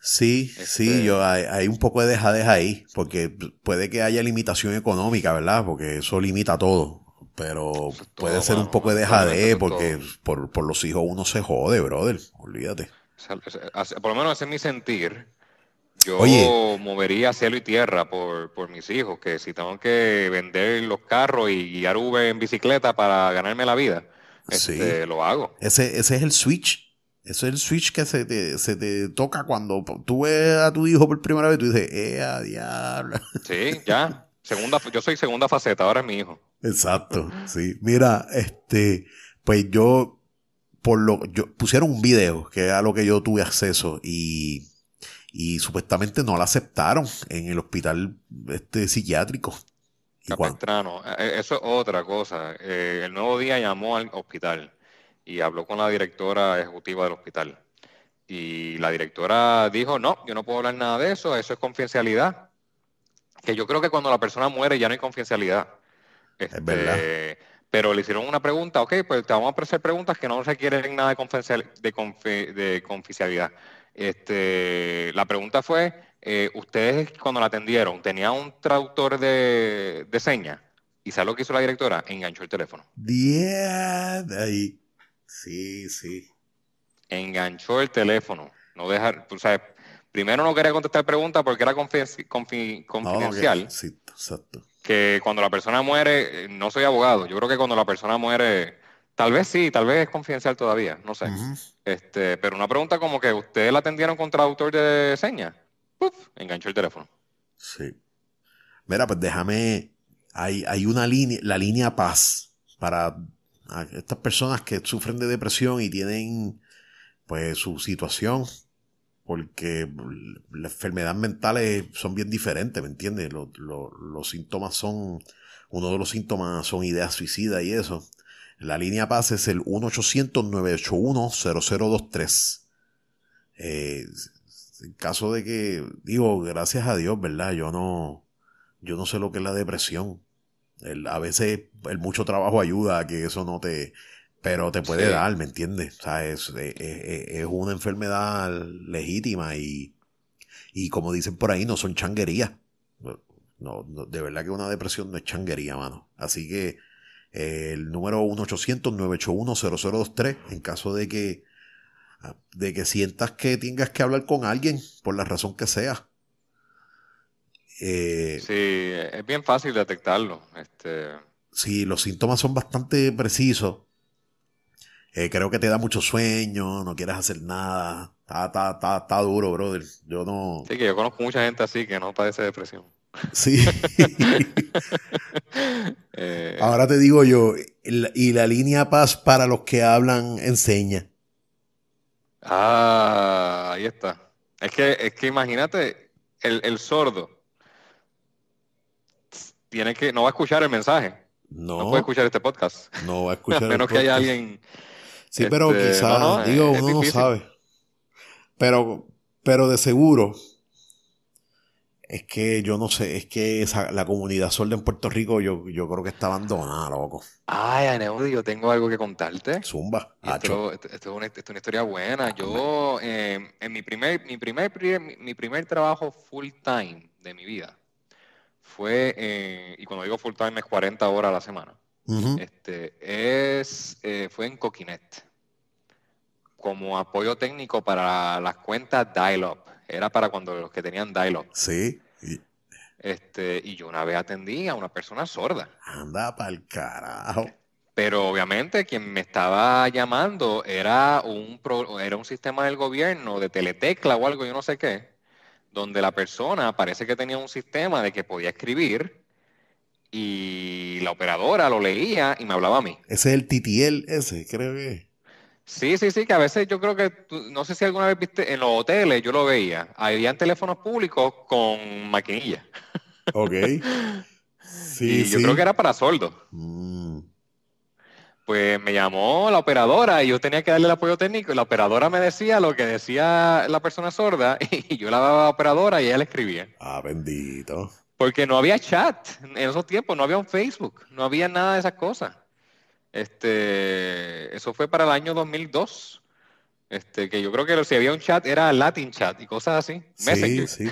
Sí, sí, Este- yo hay, hay un poco de dejadez ahí, porque puede que haya limitación económica, ¿verdad? Porque eso limita todo. Pero Eso es puede ser un poco de dejadez, es porque por, por los hijos uno se jode, brother. Olvídate. Por lo menos ese es mi sentir. Yo Oye. movería cielo y tierra por, por mis hijos, que si tengo que vender los carros y guiar Uber en bicicleta para ganarme la vida, este, lo hago. Ese, ese es el switch. Ese es el switch que se te, se te toca cuando tú ves a tu hijo por primera vez y tú dices, ¡eh, a diablo! Sí, ya. Segunda, yo soy segunda faceta, ahora es mi hijo. Exacto, sí. Mira, este, pues yo, por lo, yo, pusieron un video que era lo que yo tuve acceso y, y supuestamente no lo aceptaron en el hospital este, psiquiátrico. Capistrano, e, e, eso es otra cosa. Eh, el nuevo día llamó al hospital y habló con la directora ejecutiva del hospital. Y la directora dijo, no, yo no puedo hablar nada de eso, eso es confidencialidad. Que yo creo que cuando la persona muere ya no hay confidencialidad. es verdad. Este, pero le hicieron una pregunta, ok, pues te vamos a hacer preguntas que no requieren nada de, confidencial, de, de confidencialidad. Este, la pregunta fue, eh, ustedes cuando la atendieron, ¿tenía un traductor de, de señas? ¿Y sabe lo que hizo la directora? Enganchó el teléfono. Yeah, ahí. Sí, sí. Enganchó el teléfono. No dejar, tú sabes, primero no quería contestar preguntas porque era confidencial. sí, exacto que cuando la persona muere, eh, no soy abogado, yo creo que cuando la persona muere, tal vez sí, tal vez es confidencial todavía, no sé. este, pero una pregunta como que ustedes la atendieron con traductor de señas, ¡puf! enganchó el teléfono. Sí. Mira, pues déjame, hay, hay una línea, la línea paz para estas personas que sufren de depresión y tienen pues su situación porque las enfermedades mentales son bien diferentes, ¿me entiendes? Los, síntomas son, uno de los síntomas son ideas suicidas y eso. La línea paz es el 1-800-981-0023. Eh, en caso de que, digo, gracias a Dios, ¿verdad? Yo no, yo no sé lo que es la depresión. a veces el mucho trabajo ayuda a que eso no te, pero te puede dar, ¿me entiendes? O sea, es, es, una enfermedad legítima y, y como dicen por ahí, no son changuerías. No, de verdad que una depresión no es changuería, mano. Así que el número 1-800-981-0023, en caso de que, de que sientas que tengas que hablar con alguien, por la razón que sea. Eh, sí, es bien fácil detectarlo. Este... Sí, los síntomas son bastante precisos eh, creo que te da mucho sueño, no quieres hacer nada. Está, está, está, está, duro, brother. Yo no. Sí, que yo conozco mucha gente así que no padece depresión. Sí. Eh, Ahora te digo yo, y la línea paz para los que hablan enseña. Ah, ahí está. Es que, es que imagínate, el, el sordo tiene que, no va a escuchar el mensaje. No. No puede escuchar este podcast. No va a escuchar. a menos que haya alguien Sí, pero este, quizás, digo, uno no sabe. Pero, pero de seguro, es que yo no sé, es que esa, la comunidad sorda en Puerto Rico yo, yo creo que está abandonada, loco. Ay, Aneudi, yo tengo algo que contarte. Zumba. Esto, esto, es una, esto, es una, historia buena. Yo, eh, en mi primer, mi primer, mi primer trabajo full time de mi vida fue, eh, y cuando digo full time es 40 horas a la semana este, es, eh, fue en Coquinet, como apoyo técnico para las cuentas Dial-Up. Era para cuando los que tenían Dial-Up. Sí. Este, y yo una vez atendí a una persona sorda. Anda para el carajo. Pero obviamente quien me estaba llamando era un, era un sistema del gobierno, de teletecla o algo, yo no sé qué, donde la persona parece que tenía un sistema de que podía escribir y la operadora lo leía y me hablaba a mí. Ese es el TTL, ese, creo que. Sí, sí, sí, que a veces yo creo que, no sé si alguna vez viste, en los hoteles yo lo veía, habían teléfonos públicos con maquinilla. Ok. Sí, y yo creo que era para soldo. Mm. Pues me llamó la operadora y yo tenía que darle el apoyo técnico y la operadora me decía lo que decía la persona sorda y yo la daba a la operadora y ella le escribía. Ah, bendito. Porque no había chat en esos tiempos, no había un Facebook, no había nada de esas cosas. Este, eso fue para el año 2002. Este, que yo creo que si había un chat era Latin chat y cosas así. Sí, sí.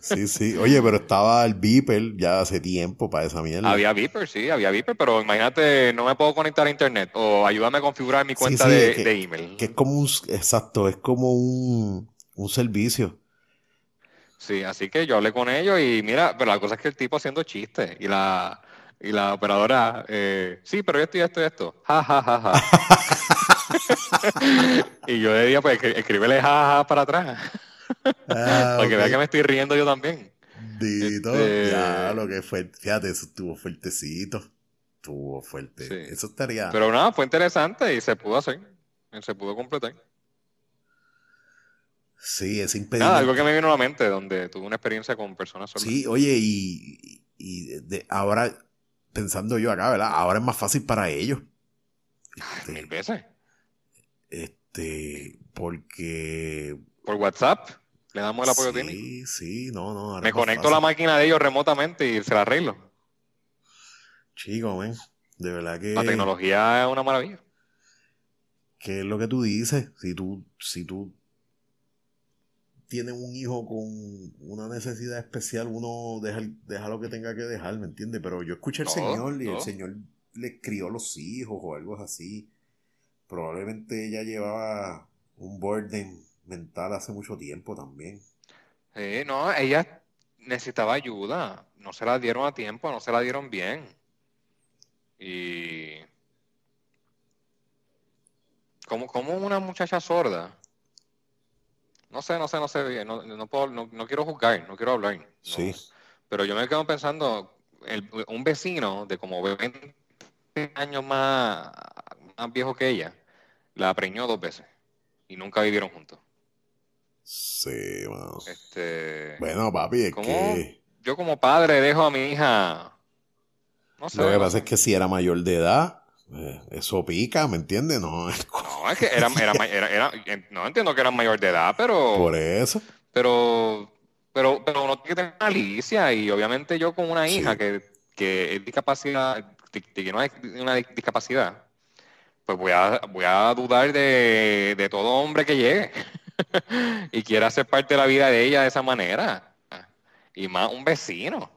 Sí, sí. Oye, pero estaba el Beeper ya hace tiempo para esa mierda. Había Beeper, sí, había Beeper, pero imagínate, no me puedo conectar a internet o ayúdame a configurar mi cuenta de, de, email. Que es como un, exacto, es como un, un servicio. Sí, así que yo hablé con ellos y mira, pero la cosa es que el tipo haciendo chistes y la, Y la operadora, eh, sí, pero esto y esto y esto. Ja, ja, ja, ja. y yo le dije, pues escríbele ja, ja para atrás. Ah, para que vea que me estoy riendo yo también. Dito, este... ya lo que fue, fíjate, eso estuvo fuertecito. Estuvo fuerte. Eso estaría. Pero nada, fue interesante y se pudo hacer. Se pudo completar. Sí, es impedimento. algo que me vino a la mente, donde tuve una experiencia con personas solas. Sí, oye, y, y de, ahora, pensando yo acá, ¿verdad? Ahora es más fácil para ellos. Este, mil veces. Este, porque... Por WhatsApp, le damos el apoyo técnico. Sí, sí, no, no. Me conecto a la máquina de ellos remotamente y se la arreglo. Chico, ven, de verdad que... La tecnología es una maravilla. ¿Qué es lo que tú dices? Si tú, si tú tiene un hijo con una necesidad especial, uno deja, deja lo que tenga que dejar, ¿me entiendes? Pero yo escuché al Señor y el Señor le crió los hijos o algo así. Probablemente ella llevaba un burden mental hace mucho tiempo también. Sí, no, ella necesitaba ayuda. No se la dieron a tiempo, no se la dieron bien. Y. Como, como una muchacha sorda no sé, no sé, no sé, no, no, puedo, no, no quiero juzgar, no quiero hablar. Sí. Pero yo me quedo pensando, un vecino de como 20 años más, más viejo que ella, la preñó dos veces y nunca vivieron juntos. Sí, bueno. Este, bueno, papi, es que... Yo como padre dejo a mi hija... No sé. Lo que pasa es que si era mayor de edad, eso pica, ¿me entiendes? No, es que era, era, no entiendo que era mayor de edad, pero... Por eso. Pero, pero, pero uno tiene que tener malicia y obviamente yo con una hija que, que es discapacidad, no es una discapacidad, pues voy a, voy a dudar de, de todo hombre que llegue y quiera ser parte de la vida de ella de esa manera. Y más un vecino.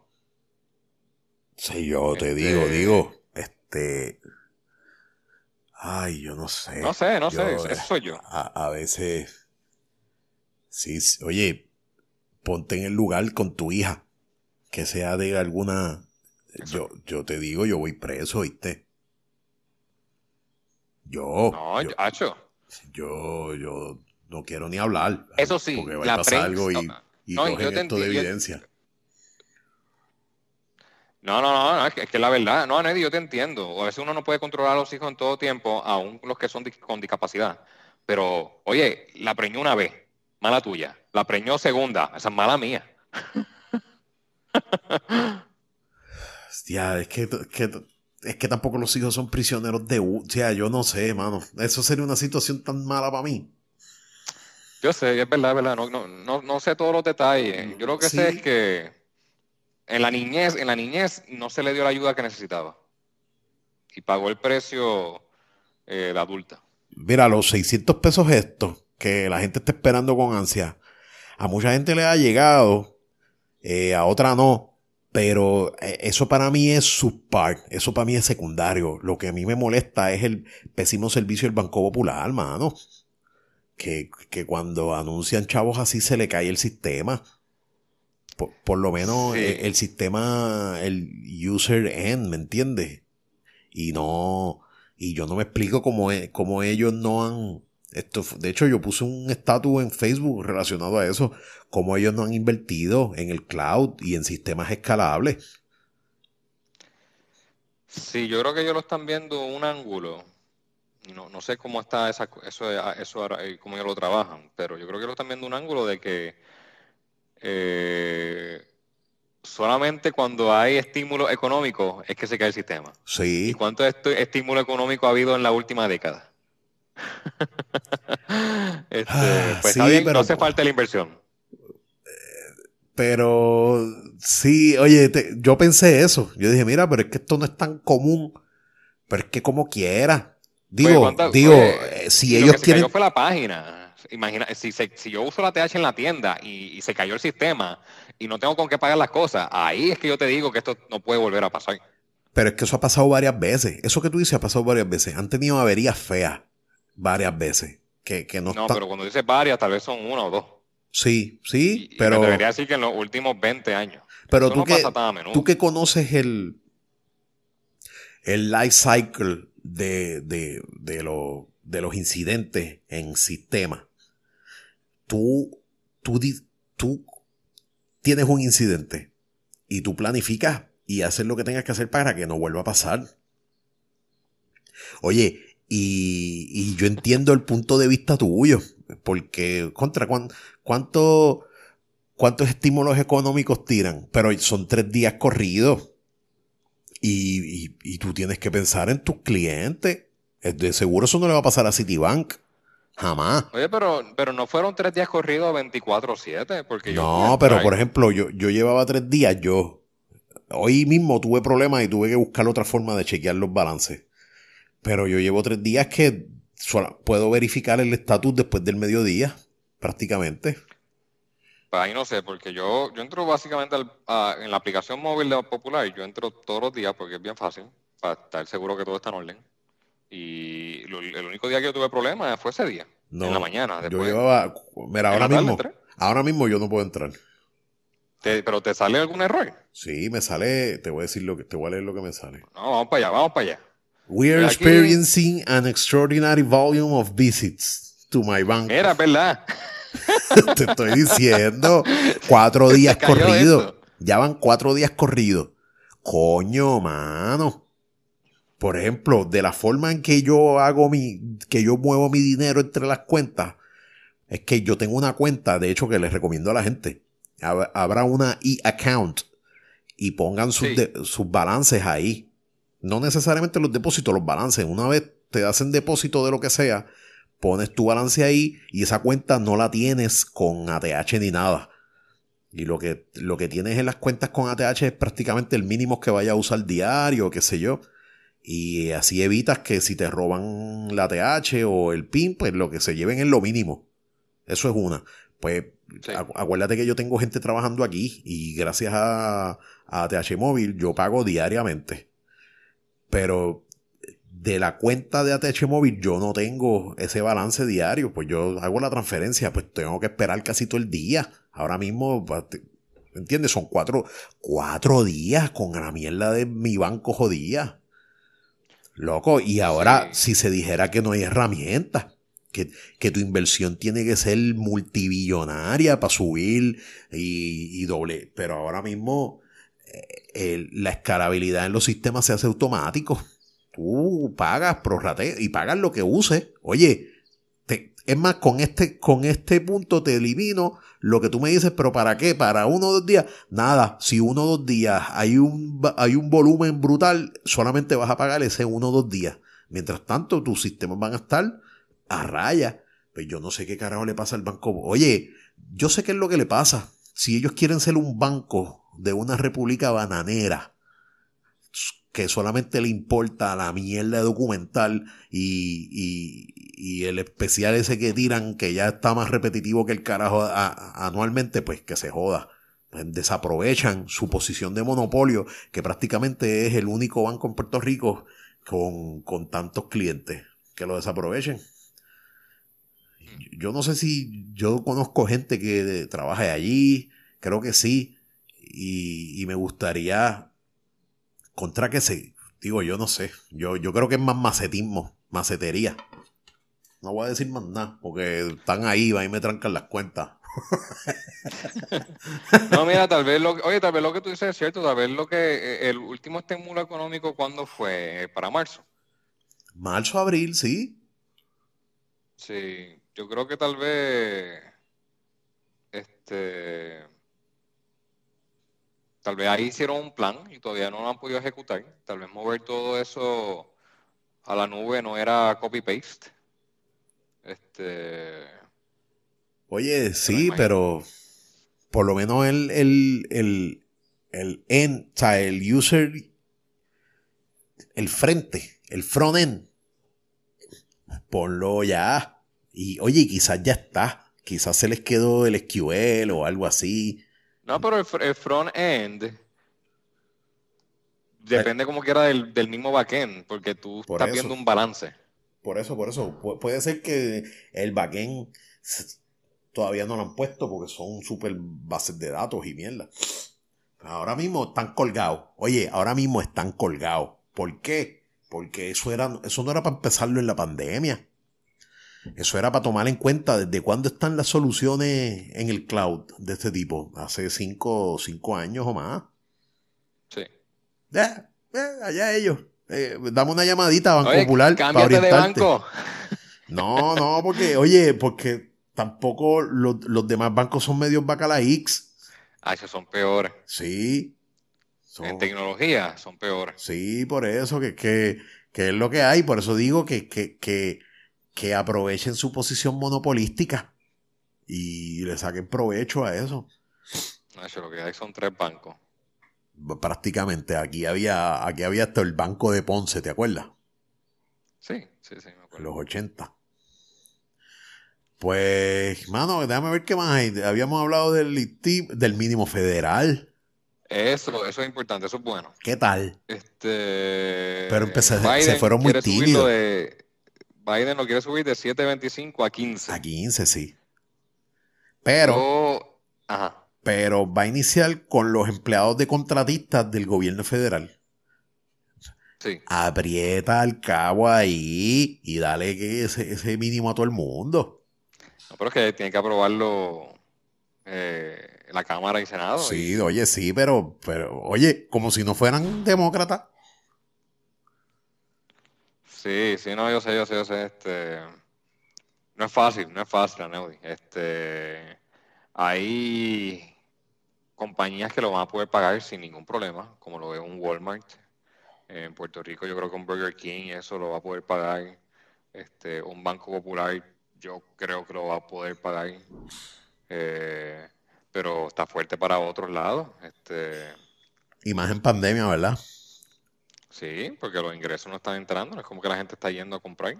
Sí, yo te digo, este digo, este, Ay, yo no sé. No sé, no sé, eso soy yo. A, veces, sí, oye, ponte en el lugar con tu hija, que sea de alguna... Yo, yo te digo, yo voy preso, ¿viste? Yo. No, yo, Hacho. Yo, yo no quiero ni hablar. Eso sí, porque va a pasar algo y, y no, cogen esto de evidencia. No, no, no, es, que, es la verdad, no, Neddy, yo te entiendo. A veces uno no puede controlar a los hijos en todo tiempo, aún los que son con discapacidad. Pero, oye, la preñó una vez, mala tuya. La preñó segunda, esa es mala mía. Hostia, es que, es que tampoco los hijos son prisioneros de... O sea, yo no sé, mano. Eso sería una situación tan mala para mí. Yo sé, es verdad, es verdad. No, no, no, sé todos los detalles. Yo lo que sé es que en la niñez, en la niñez no se le dio la ayuda que necesitaba. Y pagó el precio eh, de adulta. Mira, los 600 pesos estos que la gente está esperando con ansia, a mucha gente le ha llegado, eh, a otra no. Pero eh, eso para mí es subpart, eso para mí es secundario. Lo que a mí me molesta es el pésimo servicio del Banco Popular, hermano. Que, que cuando anuncian chavos así se le cae el sistema. Por, lo menos eh, el, sistema, el user end, ¿me entiendes? Y no, y yo no me explico cómo, e, cómo ellos no han, esto, de hecho yo puse un estatus en Facebook relacionado a eso, cómo ellos no han invertido en el cloud y en sistemas escalables. Sí, yo creo que ellos lo están viendo un ángulo. No, no sé cómo está esa, eso, eso, cómo ellos lo trabajan, pero yo creo que lo están viendo un ángulo de que eh, solamente cuando hay estímulo económico es que se cae el sistema. Sí. ¿Y cuánto estímulo económico ha habido en la última década? Este, ah, pues no hace falta la inversión. Pero sí, oye, yo pensé eso. Yo dije, mira, pero es que esto no es tan común. Pero es que como quiera. Digo, digo, eh, si ellos quieren. fue la página. Imagina, si, si yo uso la TH en la tienda y, se cayó el sistema y no tengo con qué pagar las cosas, ahí es que yo te digo que esto no puede volver a pasar. Pero es que eso ha pasado varias veces. Eso que tú dices ha pasado varias veces. Han tenido averías feas varias veces. Que, no, no pero cuando dices varias, tal vez son una o dos. Sí, sí, pero. debería decir que en los últimos 20 años. Pero tú, que, tú que conoces el, el life cycle de, de, de, de los incidentes en sistema. Tú, tú, tú tienes un incidente y tú planificas y haces lo que tengas que hacer para que no vuelva a pasar. Oye, y, y yo entiendo el punto de vista tuyo, porque contra cuánto, cuántos estímulos económicos tiran, pero son tres días corridos. Y, y, y, tú tienes que pensar en tus clientes. De seguro eso no le va a pasar a Citibank. Jamás. Oye, pero, pero no fueron tres días corridos 24-7. Porque no, pero por ejemplo, yo, yo llevaba tres días, yo. Hoy mismo tuve problemas y tuve que buscar otra forma de chequear los balances. Pero yo llevo tres días que puedo verificar el estatus después del mediodía, prácticamente. Pues ahí no sé, porque yo, yo entro básicamente en la aplicación móvil de Popular, yo entro todos los días porque es bien fácil, para estar seguro que todo está en orden. Y el único día que yo tuve problemas fue ese día, en la mañana. yo llevaba, mira, ahora mismo, ahora mismo yo no puedo entrar. ¿Pero te sale algún error? Sí, me sale, te voy a decir lo que, te voy a leer lo que me sale. No, vamos para allá, vamos para allá. We are experiencing an extraordinary volume of visits to my bank. Era verdad. Te estoy diciendo. Cuatro días corridos. Ya van cuatro días corridos. Coño, mano. Por ejemplo, de la forma en que yo hago mi, que yo muevo mi dinero entre las cuentas, es que yo tengo una cuenta, de hecho, que les recomiendo a la gente. Habrá una e-account y pongan sus, sus balances ahí. No necesariamente los depósitos, los balances. Una vez te hacen depósito de lo que sea, pones tu balance ahí y esa cuenta no la tienes con ATH ni nada. Y lo que, lo que tienes en las cuentas con ATH es prácticamente el mínimo que vaya a usar diario, qué sé yo. Y así evitas que si te roban la ATH o el PIN, pues lo que se lleven es lo mínimo. Eso es una. Pues acuérdate que yo tengo gente trabajando aquí y gracias a, a ATH Móvil yo pago diariamente. Pero de la cuenta de ATH móvil yo no tengo ese balance diario, pues yo hago la transferencia, pues tengo que esperar casi todo el día. Ahora mismo, ¿me entiendes? Son cuatro, cuatro días con la mierda de mi banco jodida. Loco, y ahora si se dijera que no hay herramientas, que, que, tu inversión tiene que ser multibillonaria para subir y, y doble, pero ahora mismo eh, la escalabilidad en los sistemas se hace automático tú pagas, prorrate y pagas lo que uses. Oye, es más, con este, con este punto te elimino lo que tú me dices, pero ¿para qué? ¿Para uno o dos días? Nada, si uno o dos días hay un, hay un volumen brutal, solamente vas a pagar ese uno o dos días. Mientras tanto, tus sistemas van a estar a raya. Pues yo no sé qué carajo le pasa al banco. Oye, yo sé qué es lo que le pasa. Si ellos quieren ser un banco de una república bananera, que solamente le importa la mierda documental y, y, y, el especial ese que tiran, que ya está más repetitivo que el carajo anualmente, pues que se joda. Pues desaprovechan su posición de monopolio, que prácticamente es el único banco en Puerto Rico con, con tantos clientes, que lo desaprovechen. Yo no sé si yo conozco gente que trabaja allí, creo que sí, y, y me gustaría contra que se. Digo, yo no sé. Yo, yo creo que es más macetismo, macetería. No voy a decir más nada, porque están ahí, y me trancan las cuentas. no, mira, tal vez lo oye, tal vez lo que tú dices es cierto, tal vez lo que eh, el último estímulo económico cuando fue para marzo. Marzo, abril, sí. Sí, yo creo que tal vez este Tal vez ahí hicieron un plan y todavía no lo han podido ejecutar. Tal vez mover todo eso a la nube no era copy-paste. Este... Oye, sí, pero por lo menos el, el, el, el end, o sea, el user, el frente, el front end, ponlo ya. Y oye, quizás ya está. Quizás se les quedó el SQL o algo así. No, pero el, front-end depende como quiera del, del mismo backend, porque tú estás viendo un balance. Por eso, por eso. puede ser que el backend todavía no lo han puesto porque son super bases de datos y mierda. Ahora mismo están colgados. Oye, ahora mismo están colgados. ¿Por qué? Porque eso, era, eso no era para empezarlo en la pandemia. Eso era para tomar en cuenta desde cuándo están las soluciones en el cloud de este tipo. Hace cinco, cinco años o más. Sí. Eh, allá ellos. Eh, dame una llamadita a Banco Popular. Cámbiate de banco. No, no, porque, oye, porque tampoco los, demás bancos son medios bacalaíx. Ah, esos son peores. Sí. En tecnología son peores. Sí, por eso que, que, que es lo que hay. Por eso digo que, que, que que aprovechen su posición monopolística y le saquen provecho a eso. Eso, lo que hay son tres bancos. Prácticamente, aquí había, aquí había hasta el banco de Ponce, ¿te acuerdas? Sí, sí, sí, me acuerdo. Los 80. Pues, mano, déjame ver qué más hay. Habíamos hablado del, del mínimo federal. Eso, eso es importante, eso es bueno. ¿Qué tal? Este. Pero empecé, se fueron muy tímidos. Biden lo quiere subir de 7.25 a 15. A 15, sí. Pero, ajá. pero va a iniciar con los empleados de contratistas del gobierno federal. Sí. Aprieta el cabo ahí y dale que ese, mínimo a todo el mundo. No, pero es que tiene que aprobarlo eh, la Cámara y Senado. Sí, oye, sí, pero, pero, oye, como si no fueran demócratas. Sí, sí, no, yo sé, yo sé, yo sé, este, no es fácil, no es fácil, Neudi. Este, hay compañías que lo van a poder pagar sin ningún problema, como lo es un Walmart. En Puerto Rico yo creo que un Burger King eso lo va a poder pagar. Este, un Banco Popular yo creo que lo va a poder pagar. Eh, pero está fuerte para otros lados. Este, y más en pandemia, ¿verdad? Sí, porque los ingresos no están entrando, no es como que la gente está yendo a comprar.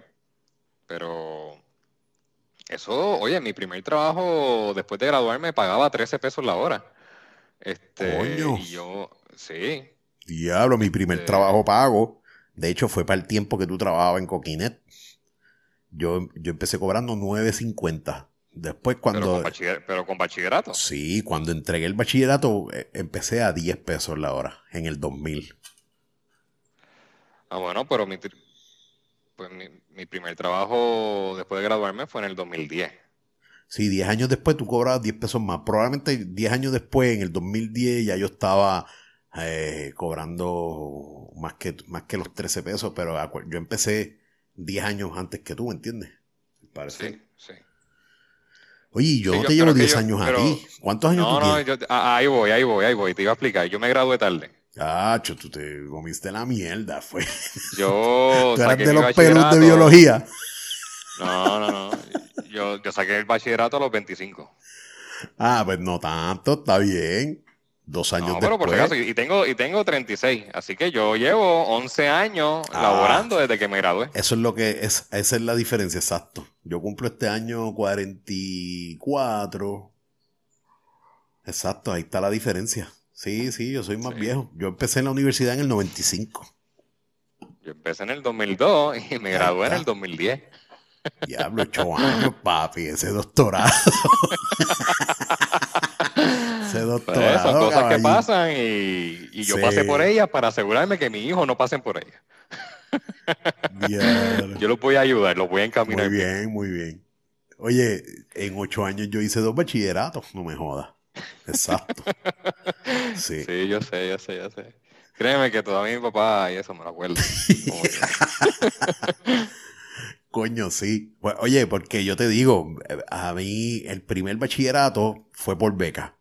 Pero eso, oye, mi primer trabajo después de graduarme pagaba 13 pesos la hora. Este, Coño. Y yo, sí. Diablo, mi primer este trabajo pago. De hecho, fue para el tiempo que tú trabajabas en Coquinet. Yo, yo empecé cobrando 9.50. Después cuando... Pero con, bachillerato. Sí, cuando entregué el bachillerato eh, empecé a 10 pesos la hora, en el 2000. Ah, bueno, pero mi, pues mi, primer trabajo después de graduarme fue en el 2010. Sí, 10 años después tú cobrabas 10 pesos más. Probablemente 10 años después, en el 2010, ya yo estaba eh, cobrando más que, más que los 13 pesos, pero yo empecé 10 años antes que tú, ¿me entiendes? Parece. Sí, sí. Oye, yo no te llevo 10 años a ti. ¿Cuántos años tú tienes? No, ahí voy, ahí voy, ahí voy. Te iba a explicar. Yo me gradué tarde. Ah, tú te comiste la mierda, fue. Yo. ¿Tú eras de los pelos de biología? No, no, no. Yo, yo saqué el bachillerato a los 25. Ah, pues no tanto, está bien. Dos años no, pero por si y tengo, y tengo 36, así que yo llevo 11 años ah. laborando desde que me gradué. Eso es lo que es, esa es la diferencia, exacto. Yo cumplo este año 44. Exacto, ahí está la diferencia. Sí, sí, yo soy más viejo. Yo empecé en la universidad en el 95. Yo empecé en el 2002 y me gradué en el 2010. Diablo, ocho años, papi, ese doctorado. ese doctorado. son cosas que pasan y, yo pasé por ellas para asegurarme que mis hijos no pasen por ellas. yo los voy a ayudar, los voy a encaminar. Muy bien, muy bien. Oye, en ocho años yo hice dos bachilleratos, no me jodas. Exacto. Sí. sí, yo sé, yo sé, yo sé. Créeme que todavía mi papá y eso me lo acuerdo. Coño, sí. Oye, porque yo te digo, a mí el primer bachillerato fue por beca.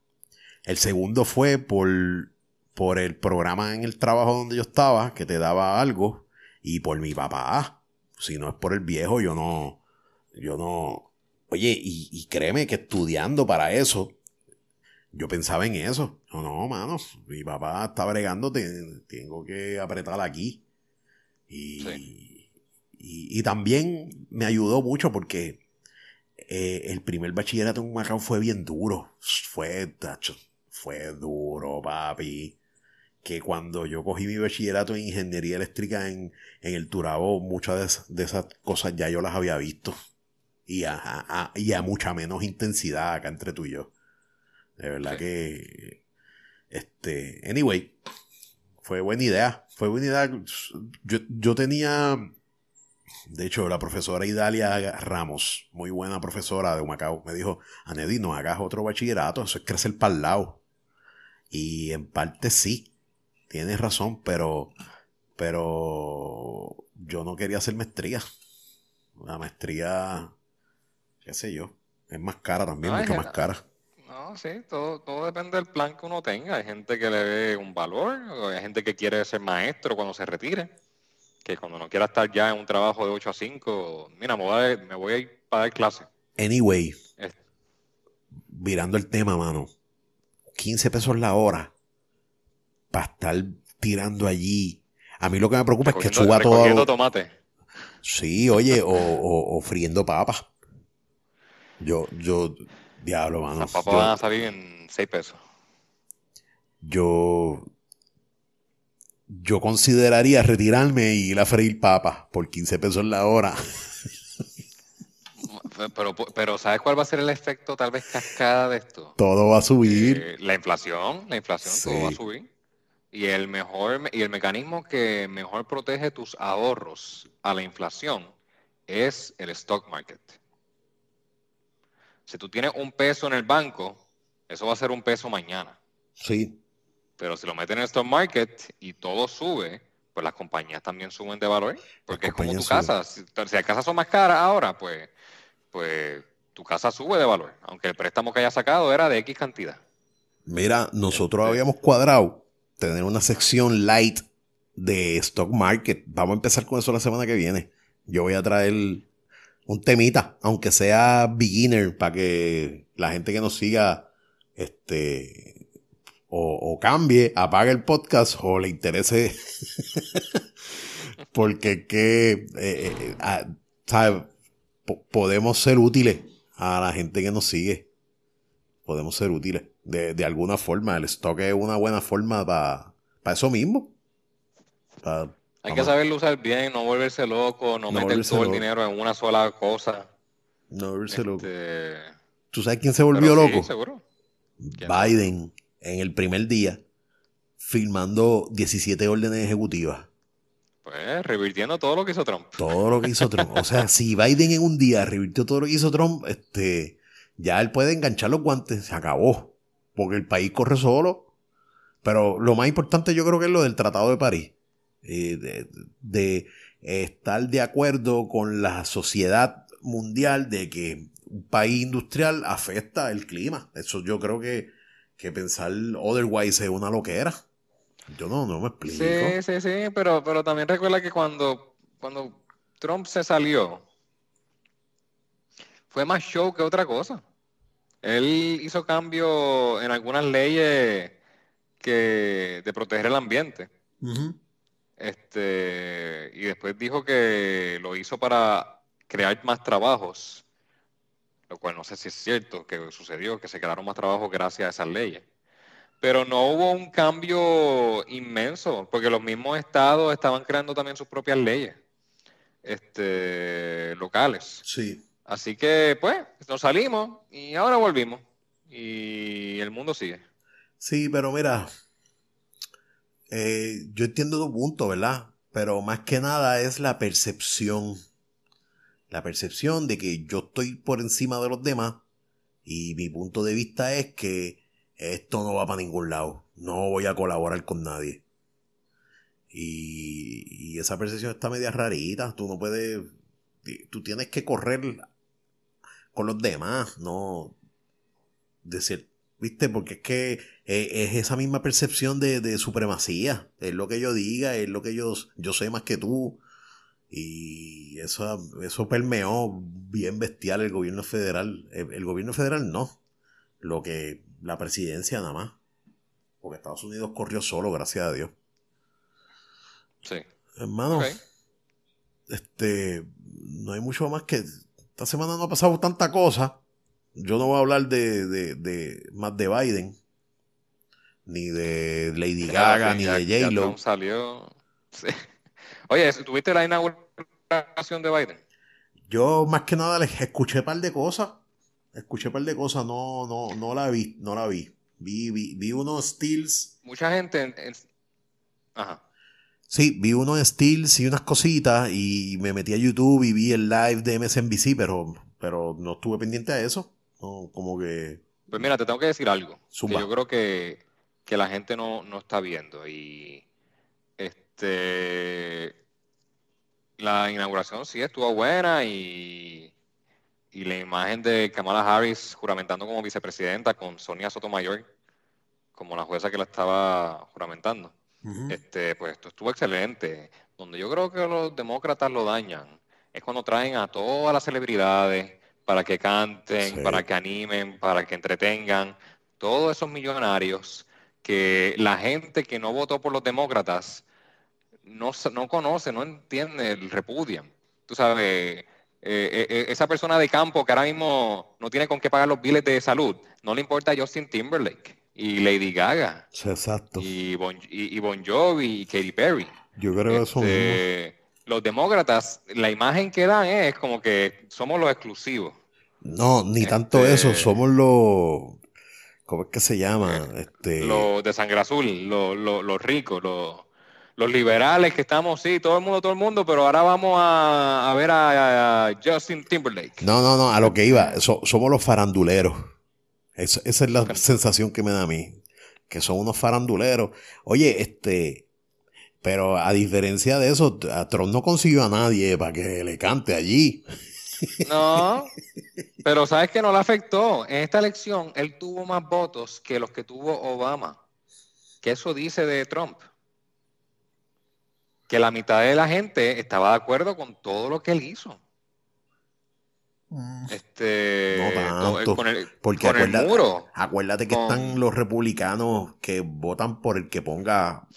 El segundo fue por, por el programa en el trabajo donde yo estaba, que te daba algo, y por mi papá. Si no es por el viejo, yo no, yo no. Oye, y, y créeme que estudiando para eso, yo pensaba en eso. No, no, mano, mi papá está bregando, tengo que apretar aquí. Y, y, también me ayudó mucho porque eh, el primer bachillerato en Macao fue bien duro. Fue, tacho, fue duro, papi. Que cuando yo cogí mi bachillerato en ingeniería eléctrica en, el Turabo, muchas de, esas cosas ya yo las había visto. Y a, y a mucha menos intensidad acá entre tú y yo. De verdad que. Este. Anyway. Fue buena idea. Fue buena idea. Yo, yo tenía, de hecho, la profesora Idalia Ramos, muy buena profesora de Humacao, me dijo, Anedi, no hagas otro bachillerato, eso es crecer para el lado. Y en parte sí, tienes razón, pero, pero yo no quería hacer maestría. La maestría, qué sé yo, es más cara también, No, mucho más cara. No, sí, todo, todo depende del plan que uno tenga. Hay gente que le ve un valor, hay gente que quiere ser maestro cuando se retire, que cuando no quiera estar ya en un trabajo de 8 a 5, mira, me voy a, me voy a ir para dar clase. Anyway, Es- virando el tema, mano. 15 pesos la hora para estar tirando allí. A mí lo que me preocupa es que suba todo. tomate. Sí, oye, o, o, o friendo papas. Yo, yo, diablo, mano. Las papas van a salir en 6 pesos. yo, yo consideraría retirarme y ir a freír papas por 15 pesos la hora. Pero, pero ¿sabes cuál va a ser el efecto tal vez cascada de esto? Todo va a subir. Eh, la inflación, la inflación, todo va a subir. Y el mejor, y el mecanismo que mejor protege tus ahorros a la inflación es el stock market. Si tú tienes un peso en el banco, eso va a ser un peso mañana. Sí, Pero si lo metes en el stock market y todo sube, pues las compañías también suben de valor. Porque es como tu casa. Si, si las casas son más caras ahora, pues, pues tu casa sube de valor. Aunque el préstamo que hayas sacado era de X cantidad. Mira, nosotros habíamos cuadrado tener una sección light de stock market. Vamos a empezar con eso la semana que viene. Yo voy a traer un temita, aunque sea beginner, para que la gente que nos siga, este, o, o cambie, apague el podcast o le interese. Porque que, eh, eh, ah, ¿sabes? Po- podemos ser útiles a la gente que nos sigue podemos ser útiles de, de alguna forma. El stock es una buena forma para eso mismo. Pa- Hay que saberlo usar bien, no volverse loco, no, No meter todo el dinero en una sola cosa. no volverse loco. Este, ¿Tú sabes quién se volvió pero sí, loco? seguro. Biden, en el primer día, firmando 17 órdenes ejecutivas. Pues revirtiendo todo lo que hizo Trump. Todo lo que hizo Trump. O sea, si Biden en un día revirtió todo lo que hizo Trump, este, ya él puede enganchar los guantes. Se acabó. Porque el país corre solo. Pero lo más importante yo creo que es lo del Tratado de París. Eh, de, de estar de acuerdo con la sociedad mundial de que un país industrial afecta el clima. Eso yo creo que, que pensar otherwise es una loquera. Yo no, no me explico. Sí, sí, sí, pero, pero también recuerda que cuando, cuando Trump se salió, fue más show que otra cosa. Él hizo cambio en algunas leyes que, de proteger el ambiente. Ujú. Este, y después dijo que lo hizo para crear más trabajos, lo cual no sé si es cierto que sucedió, que se crearon más trabajos gracias a esas leyes. Pero no hubo un cambio inmenso, porque los mismos estados estaban creando también sus propias leyes este, locales. Sí. Así que, pues, nos salimos y ahora volvimos. Y el mundo sigue. Sí, pero mira, eh, yo entiendo tu punto, ¿verdad? Pero más que nada es la percepción. La percepción de que yo estoy por encima de los demás y mi punto de vista es que esto no va para ningún lado. No voy a colaborar con nadie. Y, esa percepción está media rarita. Tú no puedes... Tú tienes que correr con los demás, no decir, ¿viste? Porque es que eh, es esa misma percepción de, de supremacía. Es lo que yo diga, es lo que yo, yo sé más que tú. Y eso, eso permeó bien bestial el gobierno federal. El, el gobierno federal no. Lo que la presidencia nada más. Porque Estados Unidos corrió solo, gracias a Dios. Sí. Hermano, este, no hay mucho más que... Esta semana no ha pasado tanta cosa. Yo no voy a hablar de, de, de más de Biden, ni de Lady Gaga, ni ya- de J-Lo. Salió. Sí. Oye, ¿tuviste la inauguración de Biden? Yo más que nada les escuché un par de cosas. Escuché un par de cosas, no, no, no la vi, no la vi. Vi, vi, vi unos steals. Mucha gente. en- en- Ajá. Sí, vi uno en Steels y unas cositas y me metí a YouTube y vi el live de MSNBC, pero, pero no estuve pendiente a eso. Como que... Pues mira, te tengo que decir algo. Que yo creo que, que la gente no, no, está viendo. Y este la inauguración sí estuvo buena y, y la imagen de Kamala Harris juramentando como vicepresidenta con Sonia Sotomayor como la jueza que la estaba juramentando este, pues esto estuvo excelente. Donde yo creo que los demócratas lo dañan es cuando traen a todas las celebridades para que canten, para que animen, para que entretengan. Todos esos millonarios que la gente que no votó por los demócratas no, no conoce, no entiende, repudian. Tú sabes, eh, eh, eh, esa persona de campo que ahora mismo no tiene con qué pagar los biles de salud, no le importa a Justin Timberlake y Lady Gaga. exacto. Y Bon, y, bon, Jovi y Katy Perry. Yo creo que son este, Los demócratas, la imagen que dan es como que somos los exclusivos. No, ni tanto este, eso, somos los... ¿Cómo es que se llama? Este... Los de sangre azul, los, los, ricos, los, los liberales que estamos, sí, todo el mundo, todo el mundo, pero ahora vamos a, ver a, Justin Timberlake. No, no, no, a lo que iba, somos los faranduleros esa es la sensación que me da a mí. Que son unos faranduleros. Oye, este. Pero a diferencia de eso, a Trump no consiguió a nadie para que le cante allí. No, pero sabes que no le afectó. En esta elección, él tuvo más votos que los que tuvo Obama. Que eso dice de Trump. Que la mitad de la gente estaba de acuerdo con todo lo que él hizo. Mm. Este, no con el, porque acuérdate, muro. Acuérdate que están los republicanos que votan por el que ponga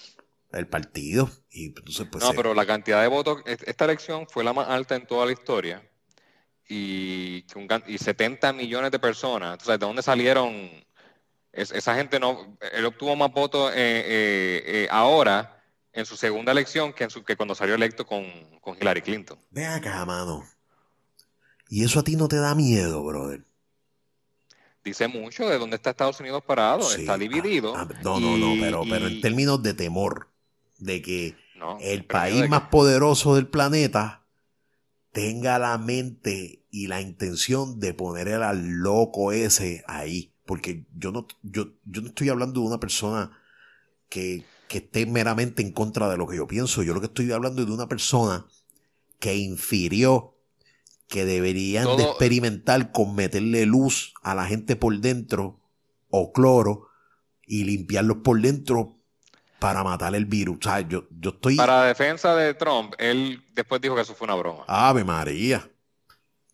el partido. Y entonces, pues, no, pero la cantidad de votos, esta elección fue la más alta en toda la historia. Y, y 70 millones de personas. Entonces, ¿de dónde salieron? esa gente no. Él obtuvo más votos eh, eh, eh, ahora en su segunda elección que, en su, que cuando salió electo con, con Hillary Clinton. Ve acá, mano. Y eso a ti no te da miedo, brother. Dice mucho de dónde está Estados Unidos parado, está ah, dividido. Ah, no, no, no, pero, pero en términos de temor, de que el país más poderoso del planeta tenga la mente y la intención de poner al loco ese ahí. Porque yo no, yo, yo no estoy hablando de una persona que, que esté meramente en contra de lo que yo pienso. Yo lo que estoy hablando es de una persona que infirió que deberían de experimentar con meterle luz a la gente por dentro o cloro y limpiarlos por dentro para matar el virus. O sea, yo, yo estoy... Para defensa de Trump, él después dijo que eso fue una broma. Ave María.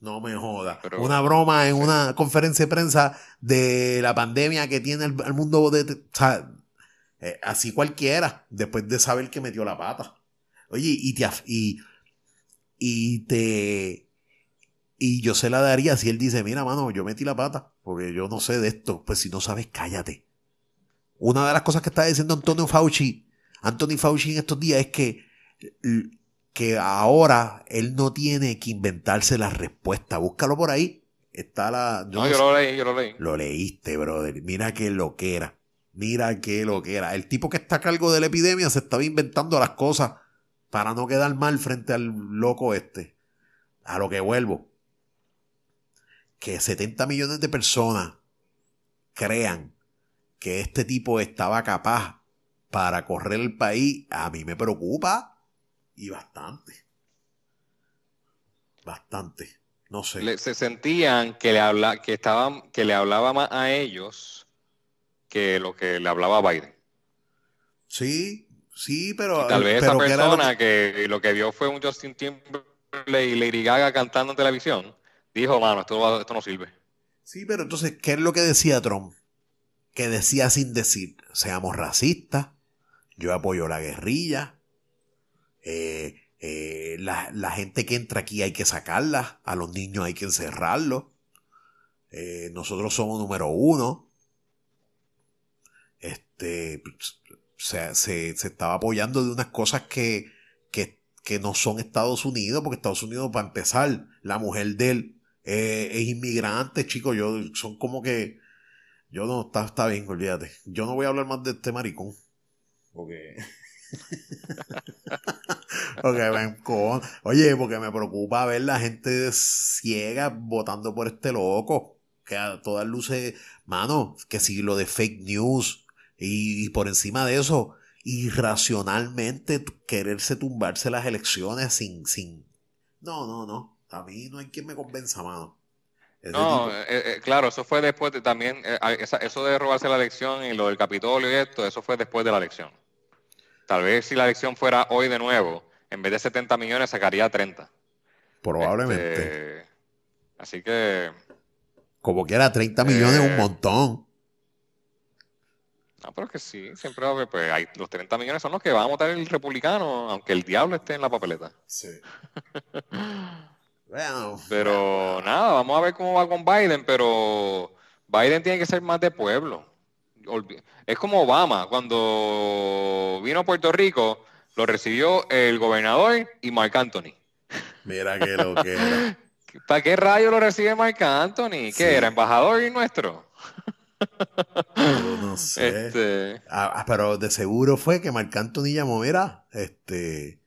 No me joda. una broma en una conferencia de prensa de la pandemia que tiene el, mundo de... O sea, eh, así cualquiera, después de saber que metió la pata. Oye, y te... Y, y te y yo se la daría si él dice, mira, mano, yo metí la pata, porque yo no sé de esto. Pues si no sabes, cállate. Una de las cosas que está diciendo Antonio Fauci, Anthony Fauci en estos días es que, que ahora él no tiene que inventarse la respuesta. Búscalo por ahí. Está la. no, yo lo leí, yo lo leí. Lo leíste, brother. Mira qué lo que era. Mira qué lo que era. El tipo que está a cargo de la epidemia se estaba inventando las cosas para no quedar mal frente al loco este. A lo que vuelvo que 70 millones de personas crean que este tipo estaba capaz para correr el país, a mí me preocupa y bastante. Bastante. No sé. se sentían que le, habla, que, estaban, que le hablaba más a ellos que lo que le hablaba a Biden. Sí, sí, pero... tal vez esa persona que... que... lo que vio fue un Justin Timberlake y Lady Gaga cantando en televisión dijo, mano, esto, esto no sirve. Sí, pero entonces, ¿qué es lo que decía Trump? Que decía sin decir, seamos racistas, yo apoyo la guerrilla, eh, eh, la, gente que entra aquí hay que sacarla, a los niños hay que encerrarlos, eh, nosotros somos número uno. Este, se, se, estaba apoyando de unas cosas que, que, que no son Estados Unidos, porque Estados Unidos, para empezar, la mujer de él eh, es inmigrante, chicos, yo son como que yo no está, está bien, olvídate. Yo no voy a hablar más de este maricón. Porque porque me Oye, porque me preocupa ver la gente ciega votando por este loco. Que a todas luces, mano, que si lo de fake news y, por encima de eso, irracionalmente quererse tumbarse las elecciones sin, sin. No, no, no. A mí no hay quien me convenza, mano. No, eh, eh, claro, eso fue después de también, eh, eso de robarse la elección y lo del Capitolio y esto, eso fue después de la elección. Tal vez si la elección fuera hoy de nuevo, en vez de 70 millones sacaría 30. Probablemente. Este, así que... Como quiera, 30 millones es un montón. No, pero es que sí, siempre va a haber, pues hay, los 30 millones son los que van a votar el republicano, aunque el diablo esté en la papeleta. Sí. bueno, pero nada, vamos a ver cómo va con Biden, pero Biden tiene que ser más de pueblo. Es como Obama, cuando vino a Puerto Rico, lo recibió el gobernador y Mark Anthony. Mira que lo que era. ¿Para qué rayo lo recibe Mark Anthony? ¿Qué era? ¿Embajador y nuestro? no sé. Este... Ah, ah, pero de seguro fue que Marc Anthony llamó, mira, este.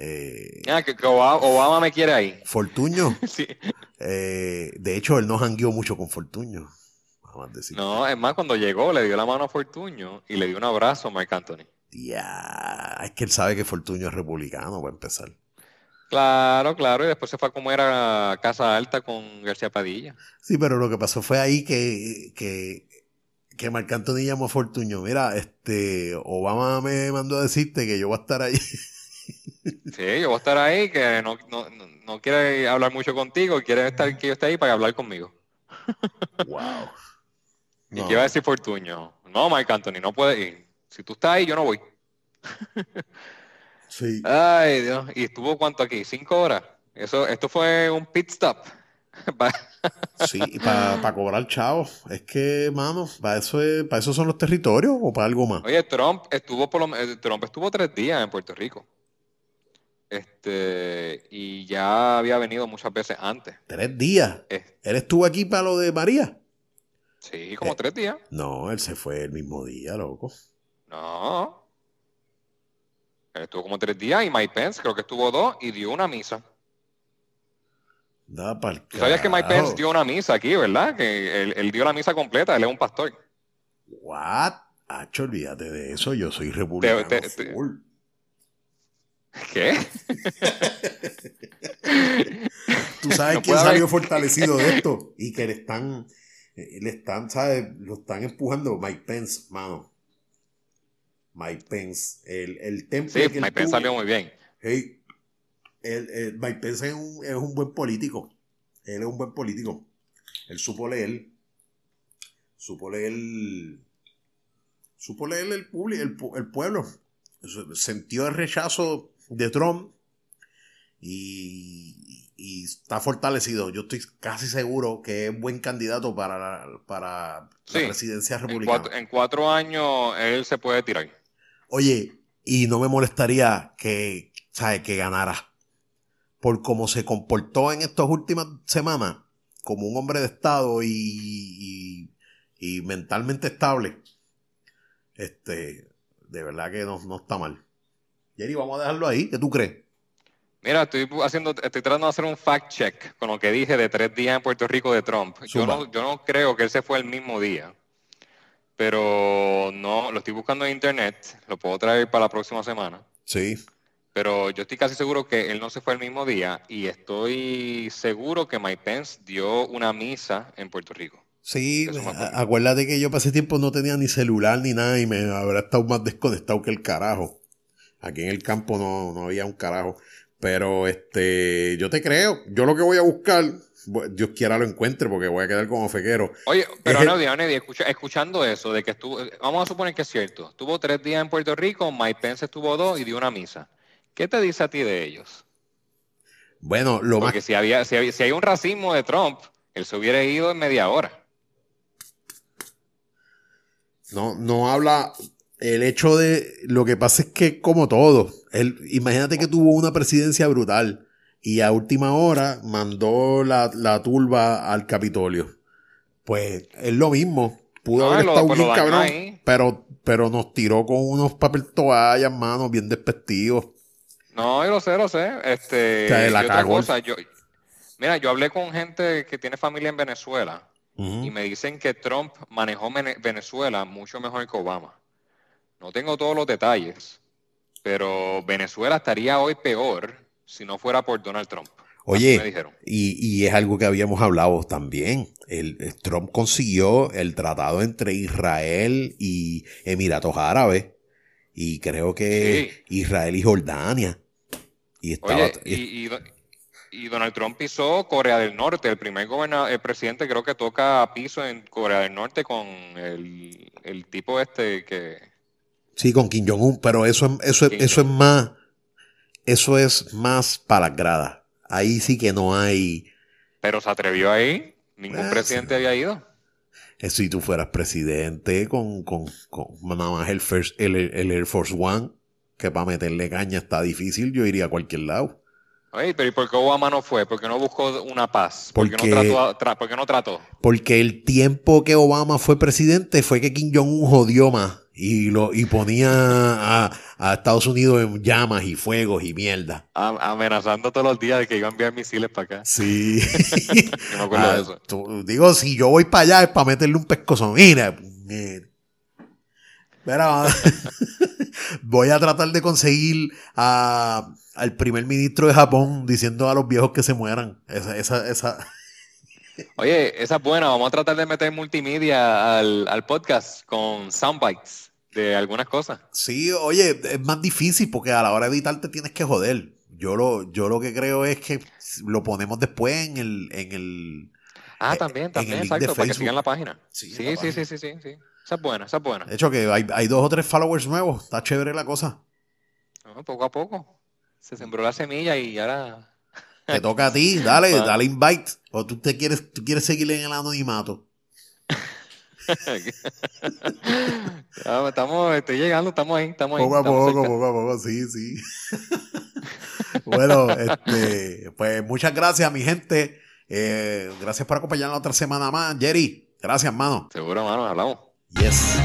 Eh, ah, que, Obama, me quiere ahí. Fortuño. sí. Eh, de hecho, él no jangueó mucho con Fortuño. No, es más, cuando llegó le dio la mano a Fortuño y le dio un abrazo a Marc Anthony. Ya, es que él sabe que Fortuño es republicano, para empezar. Claro, claro, y después se fue a comer a Casa Alta con García Padilla. Sí, pero lo que pasó fue ahí que, que, que Marc Anthony llamó a Fortuño. Mira, este, Obama me mandó a decirte que yo voy a estar ahí. Sí, yo voy a estar ahí, que no, no, no quiere hablar mucho contigo, quiere estar, que yo esté ahí para hablar conmigo. Wow. ¿Y qué iba a decir Fortuño? No, Mike Anthony, no puede ir. Si tú estás ahí, yo no voy. sí. Ay, Dios. ¿Y estuvo cuánto aquí? ¿Cinco horas? Eso, esto fue un pit stop. sí, y para cobrar chavos. Es que, mano, para eso, para eso son los territorios o para algo más. Oye, Trump estuvo por lo, eh, Trump estuvo tres días en Puerto Rico. Este, y ya había venido muchas veces antes. ¿Tres días? ¿Él estuvo aquí para lo de María? Sí, como eh, tres días. No, él se fue el mismo día, loco. No. Él estuvo como tres días y Mike Pence creo que estuvo dos y dio una misa. Da ¿Tú sabías que Mike Pence dio una misa aquí, verdad? Que él, dio la misa completa, él es un pastor. What? Hacho, olvídate de eso, yo soy republicano ¿Qué? Tú sabes quién salió fortalecido de esto y que le están eh, le están, ¿sabes? Lo están empujando Mike Pence, mano. Mike Pence. El, el temple. Sí, Mike Pence salió muy bien. Hey, el, Mike Pence es un, es un buen político. Él es un buen político. Él supo leer. Supo leer. Supo leer el, el, el pueblo. Sintió el rechazo de Trump. Y, y está fortalecido. Yo estoy casi seguro que es buen candidato para, la, para la presidencia republicana. En cuatro, años él se puede tirar. Oye, y no me molestaría que, ¿sabes? que ganara. Por cómo se comportó en estas últimas semanas, como un hombre de Estado y, y, mentalmente estable. Este, de verdad que no, no está mal. Jerry, vamos a dejarlo ahí. ¿Qué tú crees? Mira, estoy haciendo, estoy tratando de hacer un fact check con lo que dije de tres días en Puerto Rico de Trump. Yo no, yo no creo que ese fue el mismo día, pero no, lo estoy buscando en internet, lo puedo traer para la próxima semana. Sí. Pero yo estoy casi seguro que él no se fue el mismo día y estoy seguro que Mike Pence dio una misa en Puerto Rico. Sí, acuérdate que yo pasé tiempo no tenía ni celular ni nada y me habrá estado más desconectado que el carajo. Aquí en el campo no, no había un carajo. Pero este, yo te creo. Yo lo que voy a buscar, Dios quiera lo encuentre porque voy a quedar como fequero. Oye, pero no, Nadie, escuchando eso, de que estuvo, vamos a suponer que es cierto, estuvo tres días en Puerto Rico, Mike Pence estuvo dos y dio una misa. ¿Qué te dice a ti de ellos? Bueno, lo porque si había, si había, si hay un racismo de Trump, él se hubiera ido en media hora. No, no habla, el hecho de. Lo que pasa es que, como todo, él, imagínate que tuvo una presidencia brutal y a última hora mandó la, la turba al Capitolio. Pues es lo mismo. Pudo haber estado bien cabrón, pero, pero nos tiró con unos papel toallas, manos, bien despectivos. No, yo lo sé, lo sé. Este, sea, la y otra cagó. cosa, yo, mira, yo hablé con gente que tiene familia en Venezuela y me dicen que Trump manejó Vene- Venezuela mucho mejor que Obama. No tengo todos los detalles, pero Venezuela estaría hoy peor si no fuera por Donald Trump. Oye, y, y es algo que habíamos hablado también. El, el Trump consiguió el tratado entre Israel y Emiratos Árabes. Y creo que Israel y Jordania. Y estaba. Oye, y, y Do- y Donald Trump pisó Corea del Norte. El primer gobernador, el presidente creo que toca piso en Corea del Norte con el, el tipo este que... Sí, con Kim Jong-un, pero eso, es- eso, es- Kim eso es más. Eso es más para las gradas. Ahí sí que no hay. Pero se atrevió ahí. Ningún Ah, presidente sí. había ido. eh, Si tú fueras presidente con, con, con nada más el, first, el, el Air Force One, que para meterle caña está difícil, yo iría a cualquier lado. Oye, pero ¿y por qué Obama no fue? ¿Por qué no buscó una paz? ¿Por qué Porque- no trató? a- tra- ¿Por qué no trató? Porque el tiempo que Obama fue presidente fue que Kim Jong-un jodió más y, lo, y ponía a, a Estados Unidos en llamas y fuegos y mierda. Am- amenazando todos los días de que iba a enviar misiles para acá. Sí. Yo me acuerdo Ah, de eso. tú- digo, si yo voy para allá es para meterle un pescozo. Mira, mira, voy a tratar de conseguir a, al primer ministro de Japón diciendo a los viejos que se mueran. Esa, esa, esa. Oye, esa es buena. Vamos a tratar de meter multimedia al, al podcast con soundbites de algunas cosas. Sí, oye, es más difícil porque a la hora de editar te tienes que joder. Yo lo, yo lo que creo es que lo ponemos después en el, en el. Ah, Eh, también, también, exacto, para que sigan la página. Sí, Sí, sí, sí, sí, sí. Esa es buena, esa es buena. De hecho, que hay, hay dos o tres followers nuevos. Está chévere la cosa. No, poco a poco. Se sembró la semilla y ahora... Te toca a ti, dale, dale invite. O tú te quieres, tú quieres seguir en el anonimato. Ah, estamos, estoy llegando, estamos ahí, estamos ahí. Poco a estamos poco, cerca. poco a poco, sí, sí. bueno, este, pues muchas gracias, mi gente. Eh, gracias por acompañarnos otra semana más. Jerry, gracias, mano. Seguro, mano, hablamos. Yes.